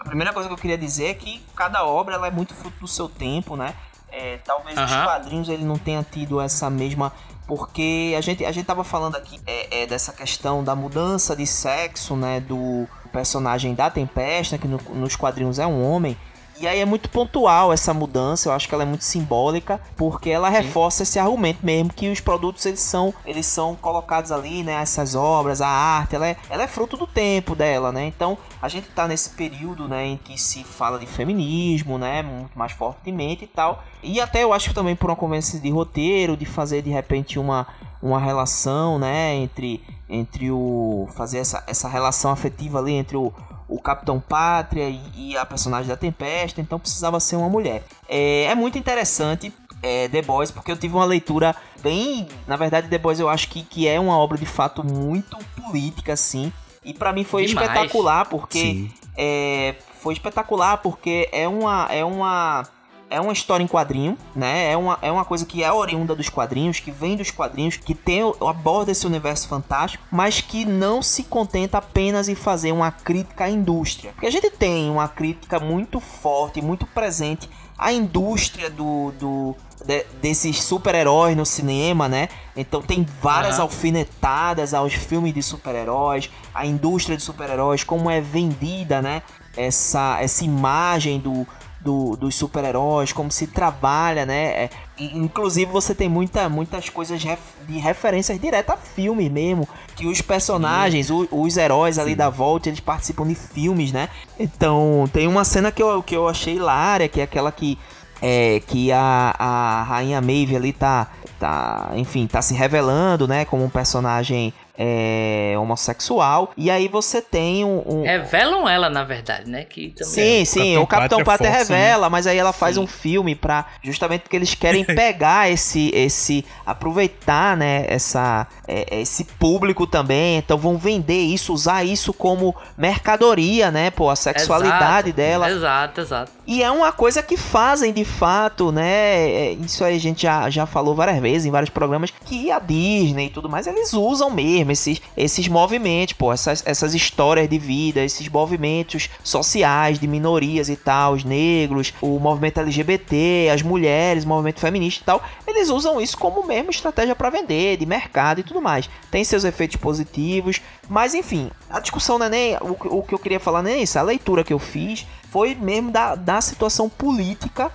a primeira coisa que eu queria dizer é que cada obra ela é muito fruto do seu tempo, né? É, talvez os quadrinhos ele não tenha tido essa mesma porque a gente a gente tava falando aqui é, é, dessa questão da mudança de sexo né do personagem da Tempesta que no, nos quadrinhos é um homem e aí é muito pontual essa mudança, eu acho que ela é muito simbólica, porque ela Sim. reforça esse argumento mesmo que os produtos eles são, eles são colocados ali, né, essas obras, a arte, ela é, ela é fruto do tempo dela, né? Então, a gente tá nesse período, né, em que se fala de feminismo, né, muito mais fortemente e tal. E até eu acho que também por uma conversa de roteiro, de fazer de repente uma uma relação, né, entre entre o fazer essa, essa relação afetiva ali entre o, o Capitão Pátria e, e, a personagem da Tempesta, então precisava ser uma mulher. É, é muito interessante é, The Boys, porque eu tive uma leitura bem. Na verdade, The Boys eu acho que, que é uma obra de fato muito política, assim. E para mim foi Demais. espetacular, porque. É, foi espetacular porque é uma. É uma é uma história em quadrinho, né? É uma, é uma coisa que é oriunda dos quadrinhos, que vem dos quadrinhos, que tem aborda esse universo fantástico, mas que não se contenta apenas em fazer uma crítica à indústria. Porque a gente tem uma crítica muito forte, muito presente à indústria do, do de, desses super-heróis no cinema, né? Então tem várias uhum. alfinetadas aos filmes de super-heróis, a indústria de super-heróis, como é vendida, né? Essa, essa imagem do, do, dos super-heróis, como se trabalha, né? É, inclusive você tem muita, muitas coisas de referências diretas a filme mesmo, que os personagens, o, os heróis ali Sim. da volta, eles participam de filmes, né? Então tem uma cena que eu, que eu achei hilária, que é aquela que é, que a, a rainha Maeve ali tá, tá, enfim, tá se revelando, né, como um personagem é, homossexual. E aí você tem um, um, Revelam ela, na verdade, né? Que também sim, é... sim. O Capitão Pátria, Pátria revela, né? mas aí ela faz sim. um filme para Justamente porque eles querem [laughs] pegar esse. esse aproveitar, né? Essa, é, esse público também. Então vão vender isso, usar isso como mercadoria, né? Pô, a sexualidade exato, dela. Exato, exato. E é uma coisa que fazem de fato, né? É, isso aí a gente já, já falou várias vezes em vários programas. Que a Disney e tudo mais, eles usam mesmo mesmo, esses, esses movimentos, pô, essas, essas histórias de vida, esses movimentos sociais de minorias e tal, os negros, o movimento LGBT, as mulheres, o movimento feminista e tal, eles usam isso como mesmo estratégia para vender, de mercado e tudo mais. Tem seus efeitos positivos, mas enfim, a discussão não é nem. O, o que eu queria falar nem é isso, a leitura que eu fiz foi mesmo da, da situação política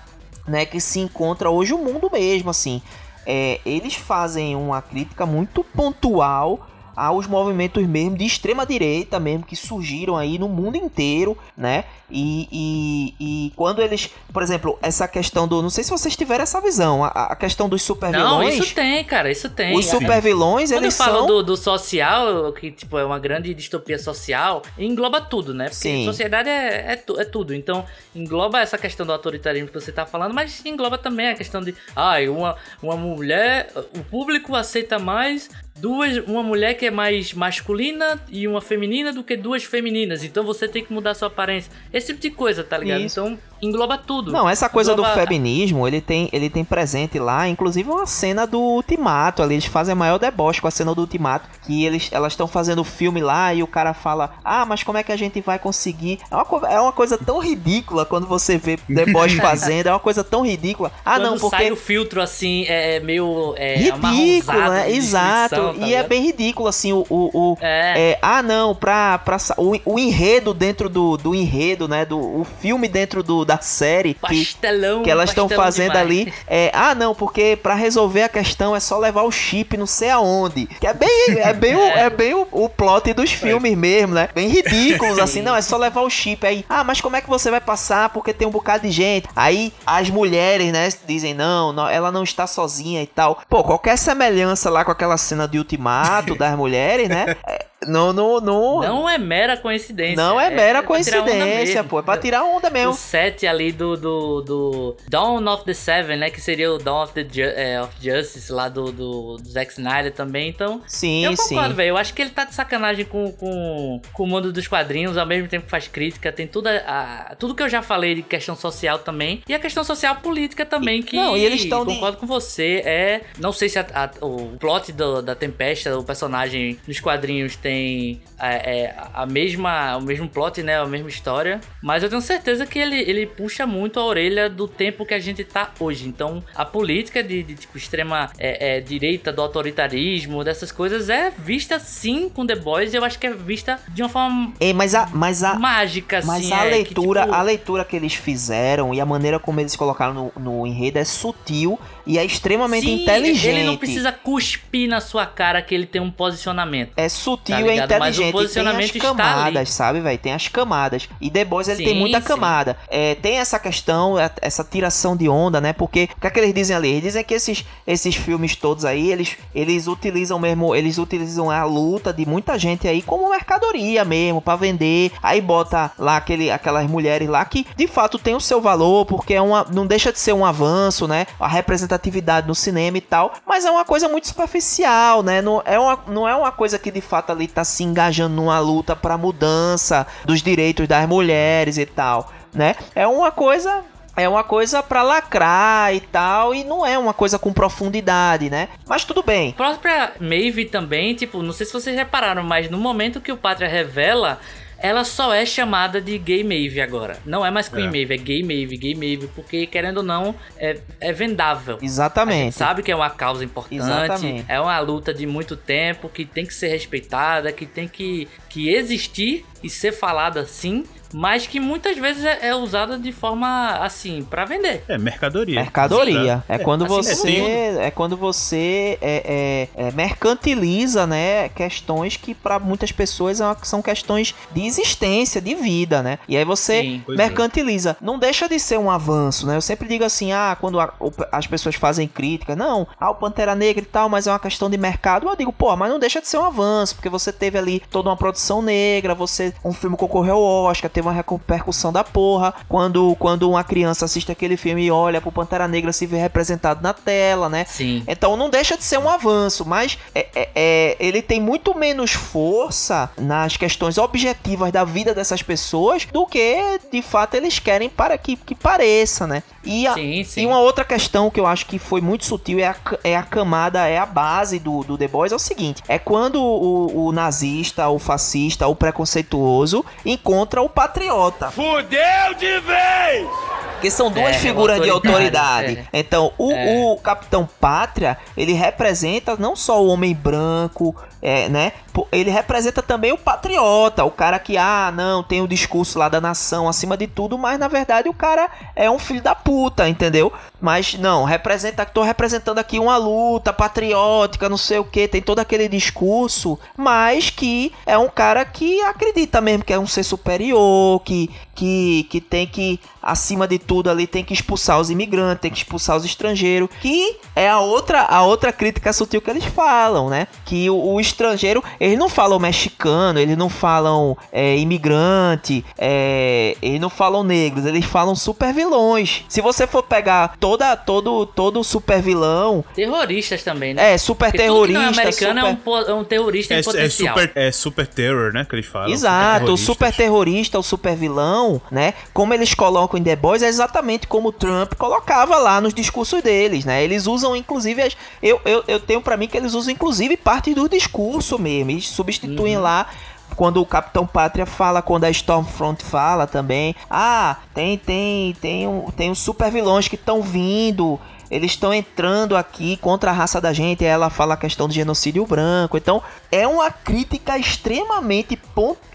né, que se encontra hoje o mundo mesmo, assim. É, eles fazem uma crítica muito pontual aos movimentos mesmo de extrema direita mesmo que surgiram aí no mundo inteiro, né? E, e, e, quando eles, por exemplo, essa questão do. Não sei se vocês tiveram essa visão, a, a questão dos super vilões. Não, isso tem, cara, isso tem. Os super vilões, quando eles eu falo são. Do, do social, que tipo, é uma grande distopia social, engloba tudo, né? Porque Sim. sociedade é, é, é, tudo. Então, engloba essa questão do autoritarismo que você tá falando, mas engloba também a questão de. Ah, uma, uma mulher. O público aceita mais duas, uma mulher que é mais masculina e uma feminina do que duas femininas. Então você tem que mudar sua aparência. Esse tipo de coisa, tá ligado? Isso. Então engloba tudo. Não, essa coisa engloba... do feminismo, ele tem, ele tem presente lá, inclusive uma cena do Ultimato ali, eles fazem a maior deboche com a cena do Ultimato, que eles, elas estão fazendo o filme lá e o cara fala, ah, mas como é que a gente vai conseguir? É uma, é uma coisa tão ridícula quando você vê deboche [laughs] fazendo, é uma coisa tão ridícula. Ah, quando não, porque... sai o filtro assim, é, é meio é, ridículo, né? Exato, tá e é bem ridículo assim, o... o, o é. é. ah, não, pra, pra o, o enredo dentro do, do enredo, né, do o filme dentro do da série pastelão, que, que elas estão fazendo demais. ali. É, ah, não, porque para resolver a questão é só levar o chip não sei aonde. Que é bem, é bem, o, é bem o, o plot dos filmes mesmo, né? Bem ridículos, assim, não, é só levar o chip. Aí, ah, mas como é que você vai passar? Porque tem um bocado de gente. Aí as mulheres, né, dizem, não, não ela não está sozinha e tal. Pô, qualquer semelhança lá com aquela cena de ultimato das mulheres, né? [laughs] É, No, no, no... Não é mera coincidência. Não é mera pra tirar onda coincidência, pô. É pra tirar onda O mesmo. set ali do, do, do Dawn of the Seven, né? Que seria o Dawn of the Ju é, of Justice lá do, do, do Zack Snyder também. Então, Sim, eu concordo, velho. Eu acho que ele tá de sacanagem com, com, com o mundo dos quadrinhos, ao mesmo tempo que faz crítica. Tem tudo, a, a- tudo que eu já falei de questão social também. E a questão social política também, que não, e eles tão de- concordo com você. É. Não sei se a- a- o plot do- da Tempesta, o personagem nos quadrinhos tem é, é, a mesma, o mesmo plot, né? A mesma história. Mas eu tenho certeza que ele, ele puxa muito a orelha do tempo que a gente tá hoje. Então, a política de, de, tipo, extrema é, é, direita, do autoritarismo, dessas coisas, é vista sim com The Boys. E eu acho que é vista de uma forma Ei, mas a, mas a, mágica, mas assim. a é, que, leitura, tipo, a leitura que eles fizeram e a maneira como eles colocaram no, no enredo é sutil e é extremamente sim, inteligente. Ele não precisa cuspir na sua cara que ele tem um posicionamento. É sutil Tá é? Mas inteligente. posicionamento e tem as ali. camadas, sabe, velho? Tem as camadas. E The Boys, ele Sim, tem muita sim. camada. É, tem essa questão, é- essa tiração de onda, né? Porque o que é que eles dizem ali? Eles dizem que esses, esses filmes todos aí, eles, eles utilizam mesmo, eles utilizam a luta de muita gente aí como mercadoria mesmo, pra vender. Aí bota lá aquele, aquelas mulheres lá que de fato tem o seu valor, porque é uma, não deixa de ser um avanço, né? A representatividade no cinema e tal. Mas é uma coisa muito superficial, né? Não é uma, não é uma coisa que de fato ali tá se engajando numa luta pra mudança dos direitos das mulheres e tal, né? É uma coisa é uma coisa pra lacrar e tal, e não é uma coisa com profundidade, né? Mas tudo bem. A própria Maeve também, tipo, não sei se vocês repararam, mas no momento que o Pátria revela, ela só é chamada de Gay Maeve agora. Não é mais Queen É. Maeve, é Gay Maeve, Gay Maeve, porque querendo ou não, é, é vendável. Exatamente. sabe que é uma causa importante, Exatamente. é uma luta de muito tempo, que tem que ser respeitada, que tem que, que existir e ser falada assim, mas que muitas vezes é, é usada de forma assim, pra vender. É, mercadoria. Mercadoria. É quando assim você como é quando você é, é- é, mercantiliza, né, questões que pra muitas pessoas é são questões de existência, de vida, né? E aí você Sim. É. mercantiliza. Não deixa de ser um avanço, né? Eu sempre digo assim, ah, quando a- as pessoas fazem crítica, não, ah, o Pantera Negra e tal, mas é uma questão de mercado. Eu digo, pô, mas não deixa de ser um avanço, porque você teve ali toda uma produção negra, você um filme concorreu ao Oscar, teve uma repercussão da porra. Quando quando uma criança assiste aquele filme e olha pro Pantera Negra se vê representado na tela, né? Sim. Então não deixa de ser um avanço, mas é- é- é- ele tem muito menos força nas questões objetivas da vida dessas pessoas do que de fato eles querem para que, que pareça, né? E, a- Sim, sim. e uma outra questão que eu acho que foi muito sutil é a, é a camada, é a base do, do The Boys, é o seguinte: é quando o, o nazista, o fascista, o preconceituoso encontra o patriota. Fudeu de vez! Porque são duas É, figuras de autoridade. Então, o, É. o Capitão Pátria, ele representa não só o homem branco, é, né? Ele representa também o patriota, o cara que, ah, não, tem o discurso lá da nação acima de tudo, mas na verdade o cara é um filho da puta, entendeu? Mas não, representa, tô representando aqui uma luta patriótica, não sei o que, tem todo aquele discurso, mas que é um cara que acredita mesmo que é um ser superior, que, que, que tem que, acima de tudo ali, tem que expulsar os imigrantes, tem que expulsar os estrangeiros, que é a outra, a outra crítica sutil que eles falam, né? Que o, o estrangeiro, eles não falam mexicano, eles não falam é, imigrante, é, eles não falam negros, eles falam super vilões. Se você for pegar toda, todo, todo super vilão, Terroristas também, né? é super Porque tudo que não é terrorista, americano super... é, um, é um terrorista É, em é potencial. super, é super terror, né? Que eles falam. Exato, o super terrorista, o super vilão, né? Como eles colocam em The Boys é exatamente como o Trump colocava lá nos discursos deles, né? Eles usam inclusive as, eu, eu, eu tenho pra mim que eles usam inclusive parte do discurso mesmo, eles substituem lá quando o Capitão Pátria fala, quando a Stormfront fala também. Ah, tem tem tem um, tem os super vilões que estão vindo. Eles estão entrando aqui contra a raça da gente. Ela fala a questão do genocídio branco. Então, é uma crítica extremamente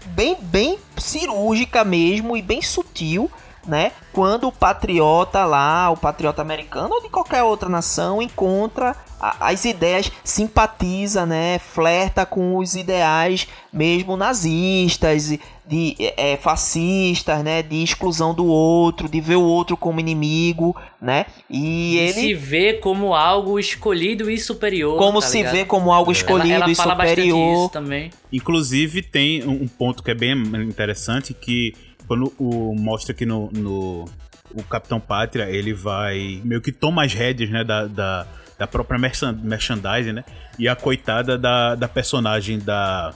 bem, bem cirúrgica mesmo e bem sutil né? Quando o patriota lá, o patriota americano ou de qualquer outra nação encontra as ideias, simpatiza, né? Flerta com os ideais mesmo nazistas, de é, fascistas, né? De exclusão do outro, de ver o outro como inimigo, né? E ele se vê como algo escolhido e superior. Como tá se ligado? vê como algo escolhido ela, ela e superior. isso também. Inclusive, tem um um ponto que é bem interessante que quando o mostra que no, no- o Capitão Pátria, ele vai meio que toma as rédeas, né, da, da, da própria merchan- merchandising, né? E a coitada da, da personagem da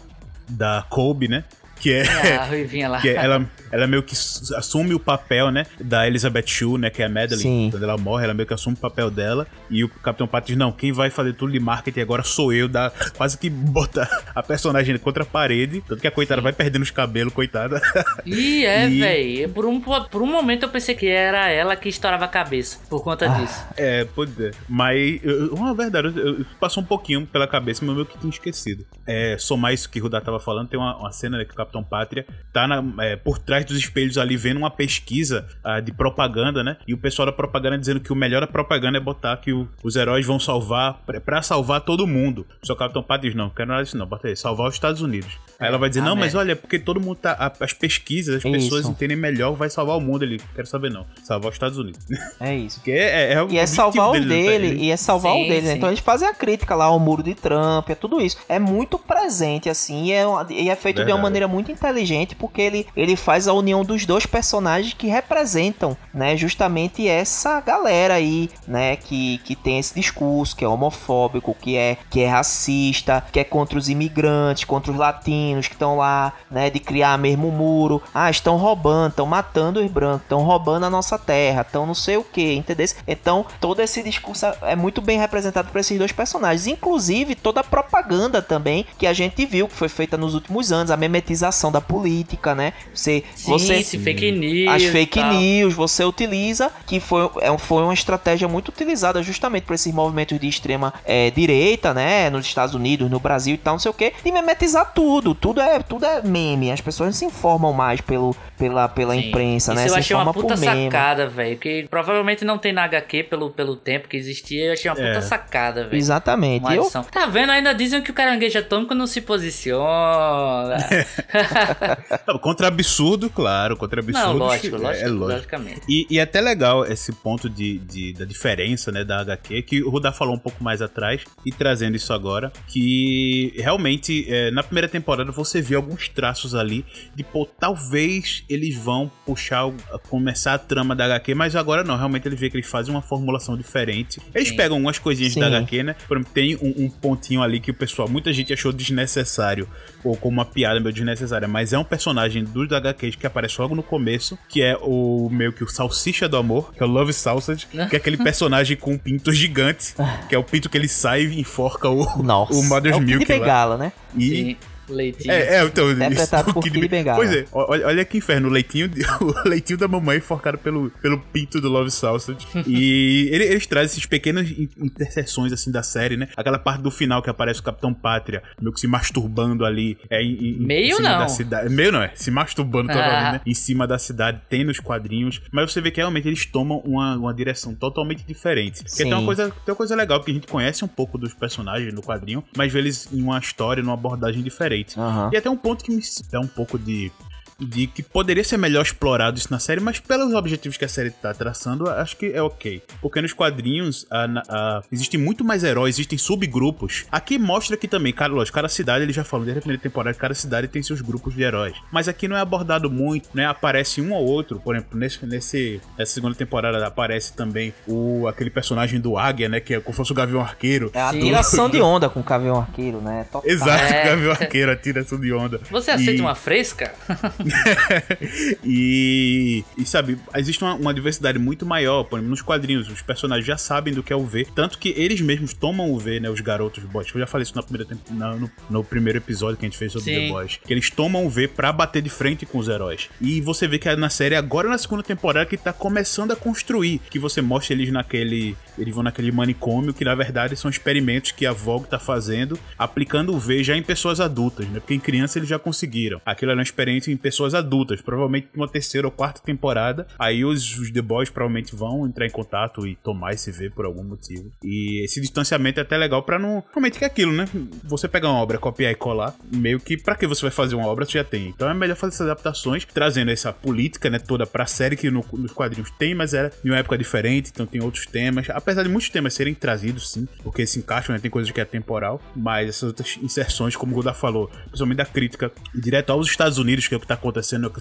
da Kobe, né? Que é, A ruivinha lá. [laughs] que é- ela, ela meio que assume o papel, né, da Elizabeth Shue, né, que é a Madeline. Sim. Quando ela morre, ela meio que assume o papel dela. E o Capitão Pátria diz, não, quem vai fazer tudo de marketing agora sou eu. Dá, quase que bota [laughs] a personagem contra a parede. Tanto que a coitada vai perdendo os cabelos, coitada. Ih, é, [laughs] E- velho. Por um, por um momento eu pensei que era ela que estourava a cabeça por conta Ah. disso. é, pode ser. Mas, eu- uma verdade, eu, eu- passou um pouquinho pela cabeça, mas eu meio que tinha esquecido. É, somar isso que o Rudá tava falando, tem uma, uma cena né, que o Capitão Pátria tá na- é, por trás dos espelhos ali vendo uma pesquisa ah, de propaganda, né? E o pessoal da propaganda dizendo que o melhor da propaganda é botar que o- os heróis vão salvar, pra- pra salvar todo mundo. Só que o Capitão Pátria diz, não, quero nada disso não, bota aí, salvar os Estados Unidos. Aí ela vai dizer, Ah, não, mas olha, é porque todo mundo tá. a- as pesquisas, as pessoas Isso. entendem melhor, vai salvar o mundo. Ele, quero saber não, salvar os Estados Unidos. [laughs] É isso. Porque é, é o E é salvar o deles, né? dele, Ele- e é salvar Sim, o dele, né? Então eles fazem a crítica lá ao muro de Trump, é tudo isso. É muito presente, assim, e é, e é feito de uma Verdade. maneira muito inteligente, porque ele, ele faz a união dos dois personagens que representam, né, justamente essa galera aí, né, que, que tem esse discurso, que é homofóbico, que é, que é racista, que é contra os imigrantes, contra os latinos que estão lá, né, de criar mesmo muro. Ah, estão roubando, estão matando os brancos, estão roubando a nossa terra, estão não sei o que, entendeu? Então, todo esse discurso é muito bem representado por esses dois personagens. Inclusive, toda a propaganda também que a gente viu, que foi feita nos últimos anos, a memetização da política, né? Você, Sim, você esse fake news. as fake tal. news você utiliza, que foi, é, um- foi uma estratégia muito utilizada justamente por esses movimentos de extrema é, direita, né, nos Estados Unidos, no Brasil e tal, não sei o que, de memetizar tudo, tudo é, tudo é meme, as pessoas não se informam mais pelo, pela, pela Sim. imprensa, Isso né, eu se achei uma puta sacada, velho. Que provavelmente não tem na HQ pelo, pelo tempo que existia. Eu achei uma puta É. sacada, velho. Exatamente. Eu. Tá vendo? Ainda dizem que o caranguejo atômico não se posiciona. [laughs] [laughs] Não, Contra absurdo, claro, contra absurdo. não, lógico, é, lógico, é lógico. logicamente. E, e é até legal esse ponto de, de- da diferença né, da HQ, que o Rudá falou um pouco mais atrás, e trazendo isso agora, que realmente é, na primeira temporada você vê alguns traços ali de, pô, talvez eles vão puxar, começar a trama da HQ, mas agora não, realmente ele vê que eles fazem uma formulação diferente. Eles Sim. pegam algumas coisinhas Sim. da HQ, né? Por exemplo, tem um, um pontinho ali que o pessoal, muita gente achou desnecessário, ou como uma piada meio desnecessária, mas é um personagem dos HQs que aparece logo no começo, que é o meio que o Salsicha do Amor, que é o Love Sausage, que é aquele personagem com um pinto gigante, que é o pinto que ele sai e enforca o, nossa, o Mother's é o Milk. Bengala, né? E, Sim, leitinho. é, é, então. Interpretado isso, por o Kid Kid Ben- Bengala. Pois é, olha, olha que inferno, o leitinho, de- [laughs] o leitinho da mamãe enforcado pelo, pelo pinto do Love Sausage. [laughs] e ele- eles trazem esses pequenas in- interseções, assim, da série, né? Aquela parte do final que aparece o Capitão Pátria, meio que se masturbando ali. É, em, Meio em cima não. Da cidade. Meio não, é. Se masturbando Ah. totalmente, né? Em cima da cidade, tem nos quadrinhos. Mas você vê que realmente eles tomam uma, uma direção totalmente diferente. Porque tem uma, coisa, tem uma coisa legal, porque a gente conhece um pouco dos personagens no quadrinho, mas vê eles em uma história, numa abordagem diferente. Aham. E até um ponto que me dá um pouco de. De que poderia ser melhor explorado isso na série, mas pelos objetivos que a série tá traçando, acho que é ok. Porque nos quadrinhos a- na- a- existem muito mais heróis, existem subgrupos. Aqui mostra que também, cara, lógico, cada cidade, ele já falou desde a primeira temporada, cada cidade tem seus grupos de heróis. Mas aqui não é abordado muito, né? Aparece um ou outro, por exemplo, nesse, nesse nessa segunda temporada aparece também o aquele personagem do Águia, né? Que é como se fosse o Gavião Arqueiro. É a tiração de [laughs] onda com o Cavião Arqueiro, né? Total. Exato, É. o Gavião Arqueiro, a tiração de onda. Você aceita E- uma fresca? [laughs] [laughs] e, e sabe, existe uma, uma diversidade muito maior, por exemplo, nos quadrinhos, os personagens já sabem do que é o V, tanto que eles mesmos tomam o V, né, os garotos boys. Eu já falei isso na primeira na- no, no primeiro episódio que a gente fez sobre Sim. The Boys, que eles tomam o V pra bater de frente com os heróis. E você vê que é na série agora na segunda temporada que tá começando a construir, que você mostra eles naquele, eles vão naquele manicômio que na verdade são experimentos que a Vogue tá fazendo, aplicando o V já em pessoas adultas, né? Porque em criança eles já conseguiram. Aquilo era uma experiência em pessoas pessoas adultas, provavelmente uma terceira ou quarta temporada. Aí os, os The Boys provavelmente vão entrar em contato e tomar esse V por algum motivo. E esse distanciamento é até legal para não. Realmente que é aquilo, né? Você pegar uma obra, copiar e colar, meio que para que você vai fazer uma obra, você já tem. Então é melhor fazer essas adaptações, trazendo essa política, né, toda pra série que no, nos quadrinhos tem, mas era em uma época diferente, então tem outros temas. Apesar de muitos temas serem trazidos, sim, porque se encaixam, né? Tem coisas que é temporal, mas essas outras inserções, como o Goda falou, principalmente da crítica direto aos Estados Unidos, que é o que tá acontecendo,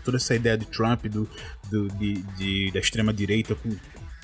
toda essa ideia de Trump, do, do de, de, da extrema-direita com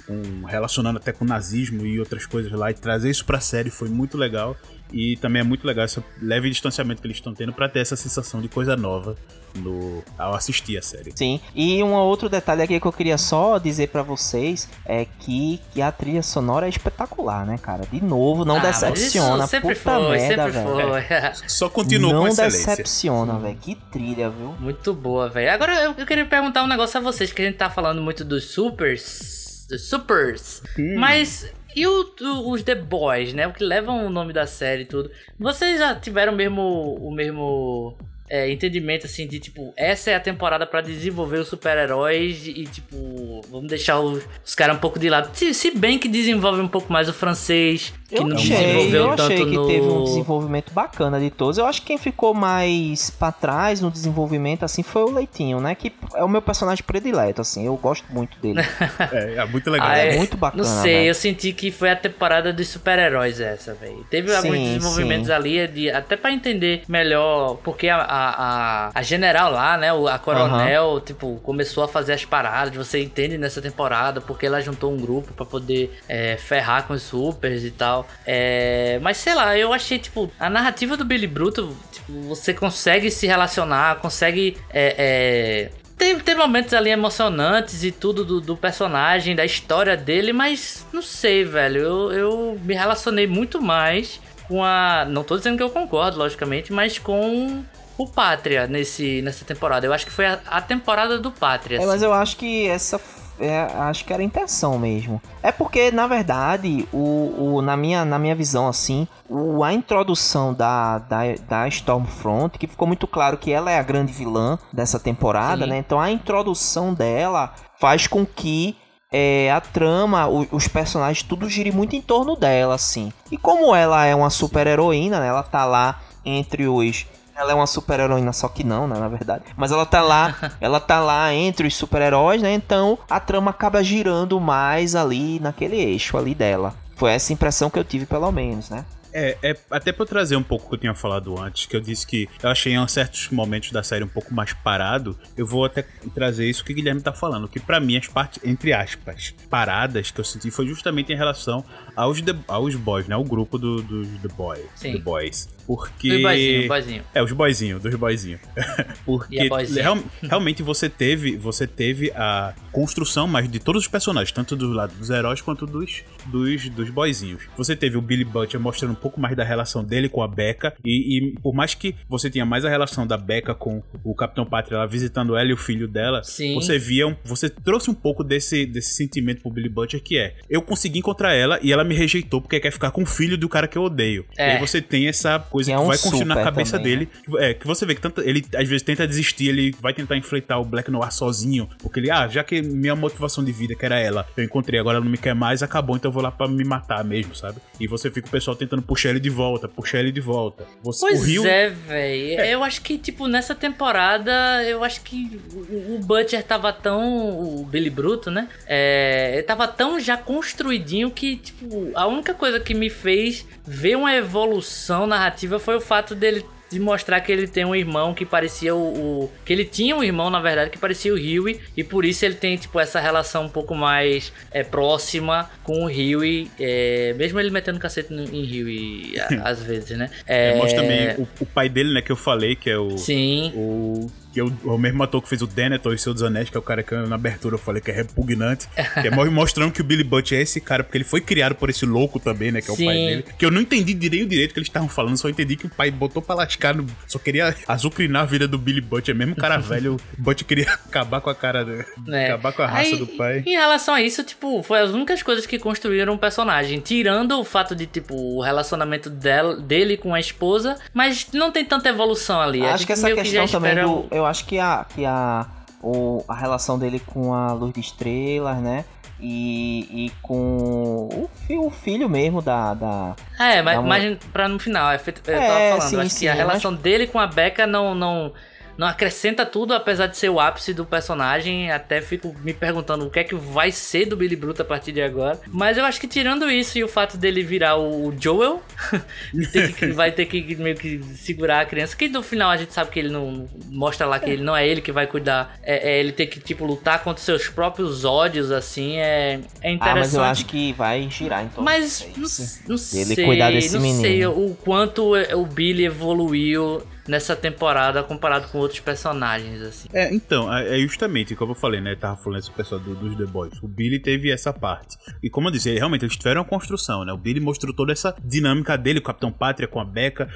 com, relacionando até com nazismo e outras coisas lá, e trazer isso pra série foi muito legal. E também é muito legal esse leve distanciamento que eles estão tendo para ter essa sensação de coisa nova no, ao assistir a série. Sim, e um outro detalhe aqui que eu queria só dizer para vocês é que, que a trilha sonora é espetacular, né, cara? De novo, não ah, decepciona. sempre Puta foi, merda, sempre velho. foi. [laughs] Só continua não com excelência. Não decepciona, velho. Que trilha, viu? Muito boa, velho. Agora eu, eu queria perguntar um negócio a vocês, que a gente tá falando muito dos supers Supers. Hum. Mas e o, o, os The Boys, né? O que levam o nome da série e tudo. Vocês já tiveram mesmo, o mesmo é, entendimento assim de tipo, essa é a temporada para desenvolver os super-heróis e tipo, vamos deixar os, os caras um pouco de lado. Se, se, bem que desenvolve um pouco mais o francês, que eu não achei, desenvolveu eu tanto achei que no... teve um desenvolvimento bacana de todos. Eu acho que quem ficou mais para trás no desenvolvimento assim foi o Leitinho, né? Que é o meu personagem predileto, assim. Eu gosto muito dele. [laughs] é, é, muito legal. Ah, é, é, muito bacana. Não sei, véio. eu senti que foi a temporada dos super-heróis essa, velho. Teve sim, alguns desenvolvimentos sim. ali de, até para entender melhor porque a, a, a a general lá, né? A coronel, uhum. tipo, começou a fazer as paradas. Você entende nessa temporada porque ela juntou um grupo para poder é, ferrar com os supers e tal. É, mas sei lá, eu achei, tipo, a narrativa do Billy Bruto, tipo, você consegue se relacionar, consegue. É, é tem, tem momentos ali emocionantes e tudo do, do, personagem, da história dele, mas não sei, velho. Eu, eu me relacionei muito mais com a. Não tô dizendo que eu concordo, logicamente, mas com o Pátria nesse, nessa temporada. Eu acho que foi a, a temporada do Pátria. É, mas eu acho que essa. É, acho que era a intenção mesmo. É porque, na verdade, o, o, na, minha, na minha visão, assim, o, a introdução da, da, da Stormfront, que ficou muito claro que ela é a grande vilã dessa temporada, Sim. né? Então a introdução dela faz com que é, a trama, o, os personagens, tudo gire muito em torno dela, assim. E como ela é uma super heroína, né? Ela tá lá entre os ela é uma super-heroína, só que não, né, na verdade. Mas ela tá lá, [laughs] ela tá lá entre os super-heróis, né? Então a trama acaba girando mais ali naquele eixo ali dela. Foi essa impressão que eu tive, pelo menos, né? É, é até pra eu trazer um pouco o que eu tinha falado antes, que eu disse que eu achei em certos momentos da série um pouco mais parado. Eu vou até trazer isso que o Guilherme tá falando, que para mim as partes, entre aspas, paradas que eu senti foi justamente em relação aos, the, aos boys, né? O grupo do, dos The Boys. Sim. The Boys. Porque. Dos boyzinho, boyzinho. É, os boyzinhos, dos boyzinhos. [laughs] Porque real, realmente você teve, você teve a construção mais de todos os personagens, tanto do lado dos heróis quanto dos, dos, dos boyzinhos. Você teve o Billy Butcher mostrando um pouco mais da relação dele com a Becca. E, e por mais que você tinha mais a relação da Becca com o Capitão Pátria lá visitando ela e o filho dela, Sim. você via. Um, você trouxe um pouco desse, desse sentimento pro Billy Butcher que é: eu consegui encontrar ela e ela me rejeitou porque quer ficar com o filho do cara que eu odeio. É. E aí você tem essa coisa que, é um vai construir na cabeça também, dele. Né? É, que você vê que tanto, ele às vezes tenta desistir, ele vai tentar enfrentar o Black Noir sozinho, porque ele, ah, já que minha motivação de vida, que era ela, eu encontrei, agora ela não me quer mais, acabou, então eu vou lá para me matar mesmo, sabe? E você fica o pessoal tentando puxar ele de volta, puxar ele de volta. Você, pois o Rio... é, velho. É. Eu acho que, tipo, nessa temporada, eu acho que o, o Butcher tava tão. O Billy Bruto, né? É, ele tava tão já construidinho que, tipo, a única coisa que me fez ver uma evolução narrativa foi o fato dele de mostrar que ele tem um irmão que parecia o, o, que ele tinha um irmão na verdade que parecia o Huey e por isso ele tem tipo essa relação um pouco mais é, próxima com o Huey, é, mesmo ele metendo cacete no, em Huey [laughs] às vezes, né? É, mostra também o, o, pai dele, né, que eu falei que é o Sim. o que é o, mesmo ator que fez o Denethor e Seu dos Anéis, que é o cara que na abertura eu falei que é repugnante. que é [laughs] mostrando que o Billy Butch é esse cara, porque ele foi criado por esse louco também, né? Que é Sim. o pai dele. Que eu não entendi direito o direito que eles estavam falando, só entendi que o pai botou pra lascar, no, só queria azucrinar a vida do Billy Butch. É mesmo cara [laughs] velho, o Butch queria acabar com a cara, é. acabar com a raça Aí, do pai. Em relação a isso, tipo, foi as únicas coisas que construíram o personagem, tirando o fato de, tipo, o relacionamento dela, dele com a esposa, mas não tem tanta evolução ali. Acho que essa questão que também do, eu eu acho que a, que a, o, a relação dele com a Luz de Estrelas, né? E, e com o, fi- o filho mesmo da. da É, mas, uma- mas pra no final, é feito- eu É, tava falando, sim, acho sim, que a relação dele com a Becca não, não, não acrescenta tudo, apesar de ser o ápice do personagem. Até fico me perguntando o que é que vai ser do Billy Bruto a partir de agora. Mas eu acho que tirando isso e o fato dele virar o Joel, [laughs] que- vai ter que meio que segurar a criança, que no final a gente sabe que ele não mostra lá que ele não é ele que vai cuidar, é, é ele ter que tipo lutar contra seus próprios ódios assim, é, é interessante. ah, mas eu acho que vai girar então. Mas não, não Ele sei, cuidar desse não menino. sei o quanto o Billy evoluiu nessa temporada comparado com outros personagens, assim. É, então, é é justamente como eu falei, né? Tava falando esse pessoal do- dos The Boys. O Billy teve essa parte. E como eu disse, realmente eles tiveram uma construção, né? O Billy mostrou toda essa dinâmica dele, com o Capitão Pátria, com a Becca,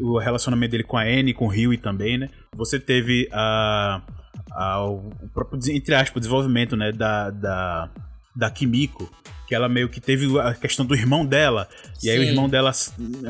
o relacionamento dele com a Anne, com o Huey também, né? Você teve a. a- o próprio, entre aspas, desenvolvimento, né? Da. da da Kimiko, que ela meio que teve a questão do irmão dela, e aí o irmão dela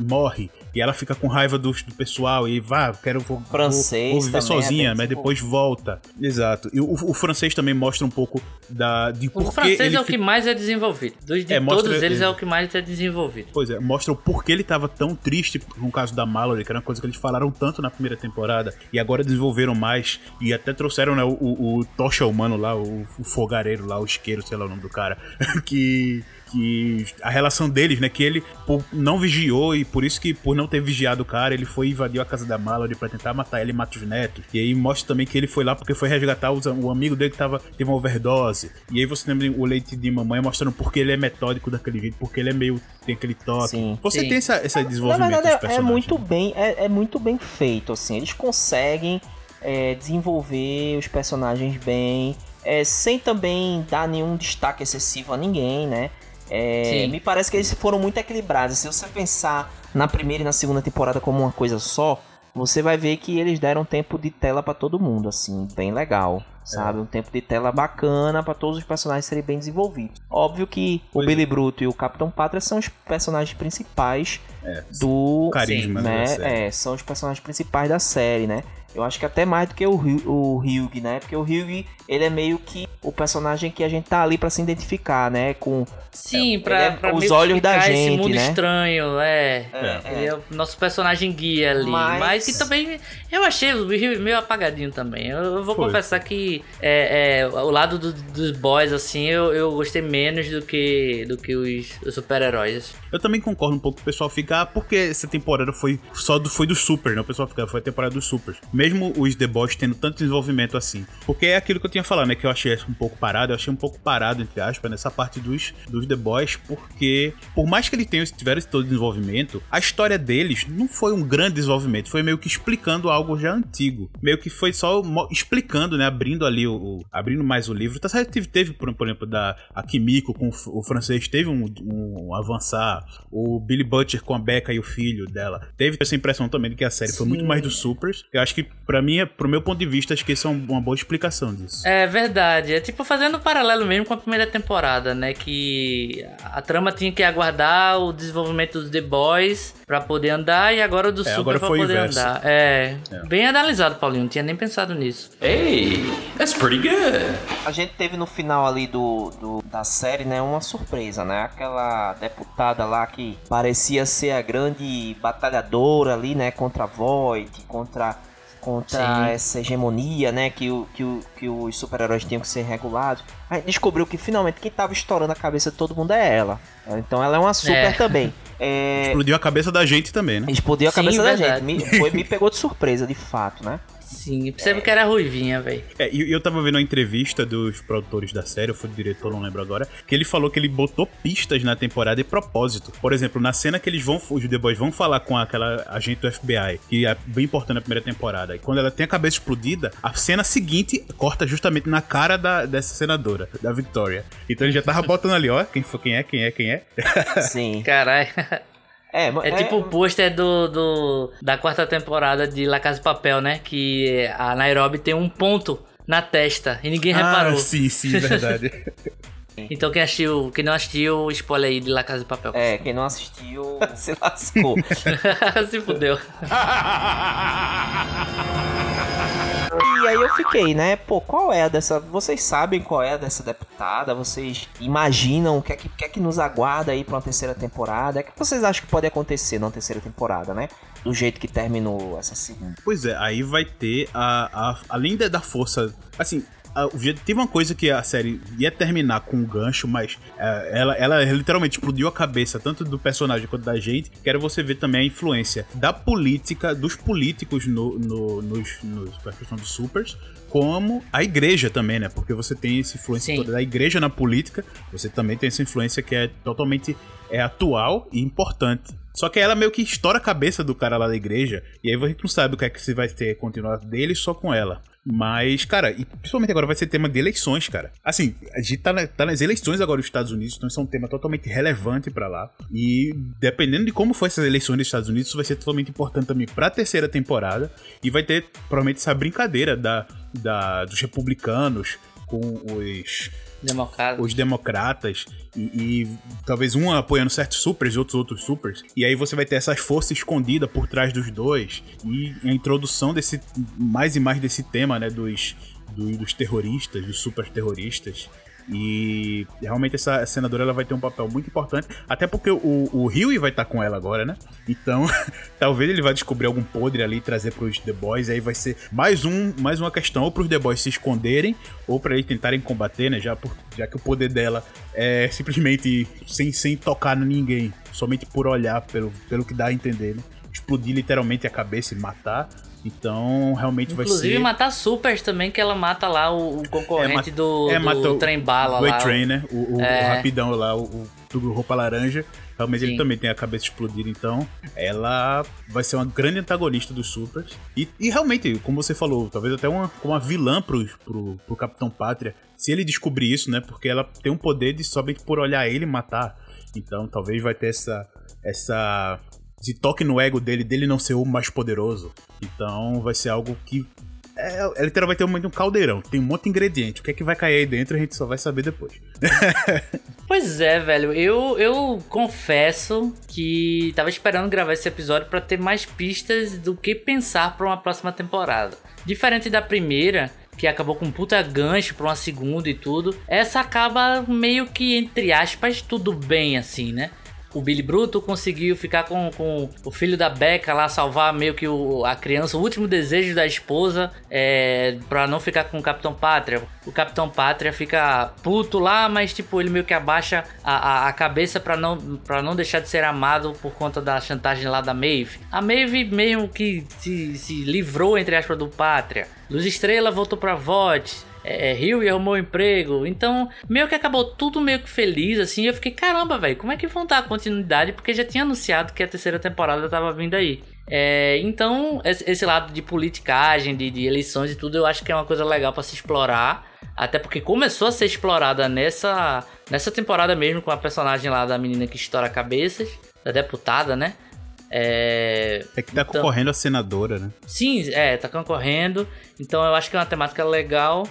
morre, e ela fica com raiva do, do pessoal, e vá, quero vou, vou- Francês vou viver também é sozinha, bem mas depois volta. Exato. E o, o francês também mostra um pouco da, de por O francês ele é o que mais é desenvolvido. Dos de É, mostra- todos eles é o que mais é desenvolvido. Pois é, mostra o porquê ele tava tão triste com o caso da Mallory, que era uma coisa que eles falaram tanto na primeira temporada, e agora desenvolveram mais, e até trouxeram né, o, o, o tocha humano lá, o, o fogareiro lá, o isqueiro, sei lá o nome do cara, [laughs] que... Que a relação deles, né? Que ele por, não vigiou e por isso que, por não ter vigiado o cara, ele foi e invadiu a casa da Mallory pra tentar matar ele e matar os netos. E aí mostra também que ele foi lá porque foi resgatar os, o amigo dele que tava, teve uma overdose. E aí você lembra o leite de mamãe mostrando porque ele é metódico daquele jeito, porque ele é meio. tem aquele toque. Sim. Você Sim. tem essa, esse Na desenvolvimento dos verdade, é, é muito bem, é, é muito bem feito, assim. Eles conseguem é, desenvolver os personagens bem, é, sem também dar nenhum destaque excessivo a ninguém, né? É, me parece que eles foram muito equilibrados. Se você pensar na primeira e na segunda temporada como uma coisa só, você vai ver que eles deram tempo de tela pra todo mundo, assim, bem legal, sabe? Um tempo de tela bacana pra todos os personagens serem bem desenvolvidos. Óbvio que Pois o Billy Bruto e o Capitão Pátria são os personagens principais É, do carisma né? série. É, são os personagens principais da série, né? Eu acho que até mais do que o, o Hugh, né? Porque o Hugh, ele é meio que o personagem que a gente tá ali pra se identificar, né? Com Sim, ele pra, é pra os olhos da explicar esse gente, mundo né? estranho, é. É, Ele é o nosso personagem guia ali. Mas- Mas, que também. Eu achei o Rio meio apagadinho também. Eu, vou Foi. confessar que é, é, o lado do- dos boys, assim, eu, eu gostei menos do que, do que os, os super-heróis. Eu também concordo um pouco que o pessoal fica, ah, porque essa temporada foi só do, foi do Super, né? O pessoal fica, foi a temporada dos Super. Mesmo os The Boys tendo tanto desenvolvimento assim. Porque é aquilo que eu tinha falado, né? Que eu achei um pouco parado, eu achei um pouco parado, entre aspas, nessa parte dos, dos The Boys, porque por mais que eles tenham tiveram esse todo desenvolvimento, a história deles não foi um grande desenvolvimento, foi meio que explicando algo já antigo. Meio que foi só explicando, né? Abrindo ali o. o- abrindo mais o livro. Tá certo, teve, teve, por, por exemplo, da a Kimiko com o, o francês, teve um, um avançar. O Billy Butcher com a Becca e o filho dela. Teve essa impressão também de que a série foi muito mais dos Supers. Eu acho que, pra mim, é- pro meu ponto de vista, acho que isso é um- uma boa explicação disso. É verdade. É tipo fazendo um paralelo mesmo com a primeira temporada, né? Que a trama tinha que aguardar o desenvolvimento dos The Boys pra poder andar e agora o do É, Super agora pra poder inverso. andar. É. É. Bem analisado, Paulinho. Não tinha nem pensado nisso. Hey, that's pretty good. A gente teve no final ali do, do- da série, né, uma surpresa, né? Aquela deputada lá que parecia ser a grande batalhadora ali, né, contra a Void, contra contra Sim. essa hegemonia, né, que, o, que, o, que os super-heróis tinham que ser regulados. A gente descobriu que finalmente quem tava estourando a cabeça de todo mundo é ela. Então ela é uma super É. também. [laughs] É, Explodiu a cabeça da gente também, né? explodiu a Sim, cabeça da verdade. gente. Me, foi, me pegou de surpresa, de fato, né? Sim, percebe que era ruivinha, velho. É, e eu tava vendo uma entrevista dos produtores da série, eu fui o diretor, não lembro agora, que ele falou que ele botou pistas na temporada de propósito. Por exemplo, na cena que eles vão, os The Boys vão falar com aquela agente do FBI, que é bem importante na primeira temporada, e quando ela tem a cabeça explodida, a cena seguinte corta justamente na cara da, dessa senadora, da Victoria. Então ele já tava botando ali, ó, quem foi, quem é, quem é, quem é. Sim. Caralho. É, É tipo o pôster do, do, da quarta temporada de La Casa de Papel, né? Que a Nairobi tem um ponto na testa e ninguém reparou. Ah, sim, sim, verdade. [laughs] Então quem assistiu, quem não assistiu, spoiler aí de La Casa de Papel. É, quem não assistiu [laughs] se lascou. [laughs] Se fudeu. E aí eu fiquei, né? Pô, qual é a dessa. Vocês sabem qual é a dessa deputada? Vocês imaginam o que é que, que, é que nos aguarda aí pra uma terceira temporada? O que vocês acham que pode acontecer numa terceira temporada, né? Do jeito que terminou essa segunda. Pois é, aí vai ter a. a além da força. Assim, teve uma coisa que a série ia terminar com um gancho, mas é, ela, ela literalmente explodiu a cabeça tanto do personagem quanto da gente. Quero você ver também a influência da política, dos políticos no, no, nos, nos, na questão dos supers, como a igreja também, né? Porque você tem essa influência toda da igreja na política, você também tem essa influência que é totalmente é atual e importante. Só que ela meio que estoura a cabeça do cara lá da igreja, e aí a gente não sabe o que é que se vai ter continuado dele só com ela. Mas, cara, e principalmente agora vai ser tema de eleições, cara. Assim, a gente tá, na, tá nas eleições agora nos Estados Unidos, então isso é um tema totalmente relevante para lá. E dependendo de como for essas eleições nos Estados Unidos, isso vai ser totalmente importante também pra terceira temporada. E vai ter, provavelmente, essa brincadeira da, da, dos republicanos com os Os democratas e, e, talvez um apoiando certos supers e outros outros supers. E aí você vai ter essas forças escondidas por trás dos dois e a introdução desse mais e mais desse tema, né, dos dos, dos terroristas, dos super terroristas. E realmente essa senadora ela vai ter um papel muito importante, até porque o, o vai estar tá com ela agora, né? Então, [laughs] talvez ele vai descobrir algum podre ali e trazer pros The Boys, aí vai ser mais um, mais uma questão ou pros The Boys se esconderem ou para eles tentarem combater, né? Já, por, já que o poder dela é simplesmente sem, sem tocar ninguém, somente por olhar, pelo, pelo que dá a entender, né? Explodir literalmente a cabeça e matar. Então, realmente Inclusive, vai ser. Inclusive, matar supers também, que ela mata lá o, o concorrente é, do, é, do trem bala lá. O Train, né? O, o, é. o, rapidão lá, o, o roupa laranja. Realmente Sim. ele também tem a cabeça explodida, então ela vai ser uma grande antagonista dos Supers. E, e realmente, como você falou, talvez até uma, uma vilã pro, pro, pro Capitão Pátria, se ele descobrir isso, né? Porque ela tem um poder de somente por olhar ele matar. Então talvez vai ter essa, essa esse toque no ego dele, dele não ser o mais poderoso. Então vai ser algo que. É, é literal vai ter um, um caldeirão, tem um monte de ingrediente. O que é que vai cair aí dentro a gente só vai saber depois. [laughs] pois é, velho. Eu, eu confesso que tava esperando gravar esse episódio para ter mais pistas do que pensar para uma próxima temporada. Diferente da primeira, que acabou com um puta gancho pra uma segunda e tudo. Essa acaba meio que, entre aspas, tudo bem assim, né? O Billy Bruto conseguiu ficar com, com o filho da Becca lá, salvar meio que o, a criança, o último desejo da esposa, é, pra não ficar com o Capitão Pátria. O Capitão Pátria fica puto lá, mas tipo, ele meio que abaixa a, a, a cabeça pra não, pra não deixar de ser amado por conta da chantagem lá da Maeve. A Maeve meio que se, se livrou, entre aspas, do Pátria. Luz Estrela voltou pra VOD é, Rio e arrumou um emprego. Então, meio que acabou tudo meio que feliz, assim. Eu fiquei, caramba, velho, como é que vão dar a continuidade? Porque já tinha anunciado que a terceira temporada tava vindo aí. É, então, esse lado de politicagem, de, de, eleições e tudo, eu acho que é uma coisa legal para se explorar. Até porque começou a ser explorada nessa, nessa temporada mesmo, com a personagem lá da menina que estoura cabeças, da deputada, né? É, é que tá então, concorrendo a senadora, né? Sim, é, tá concorrendo. Então eu acho que é uma temática legal.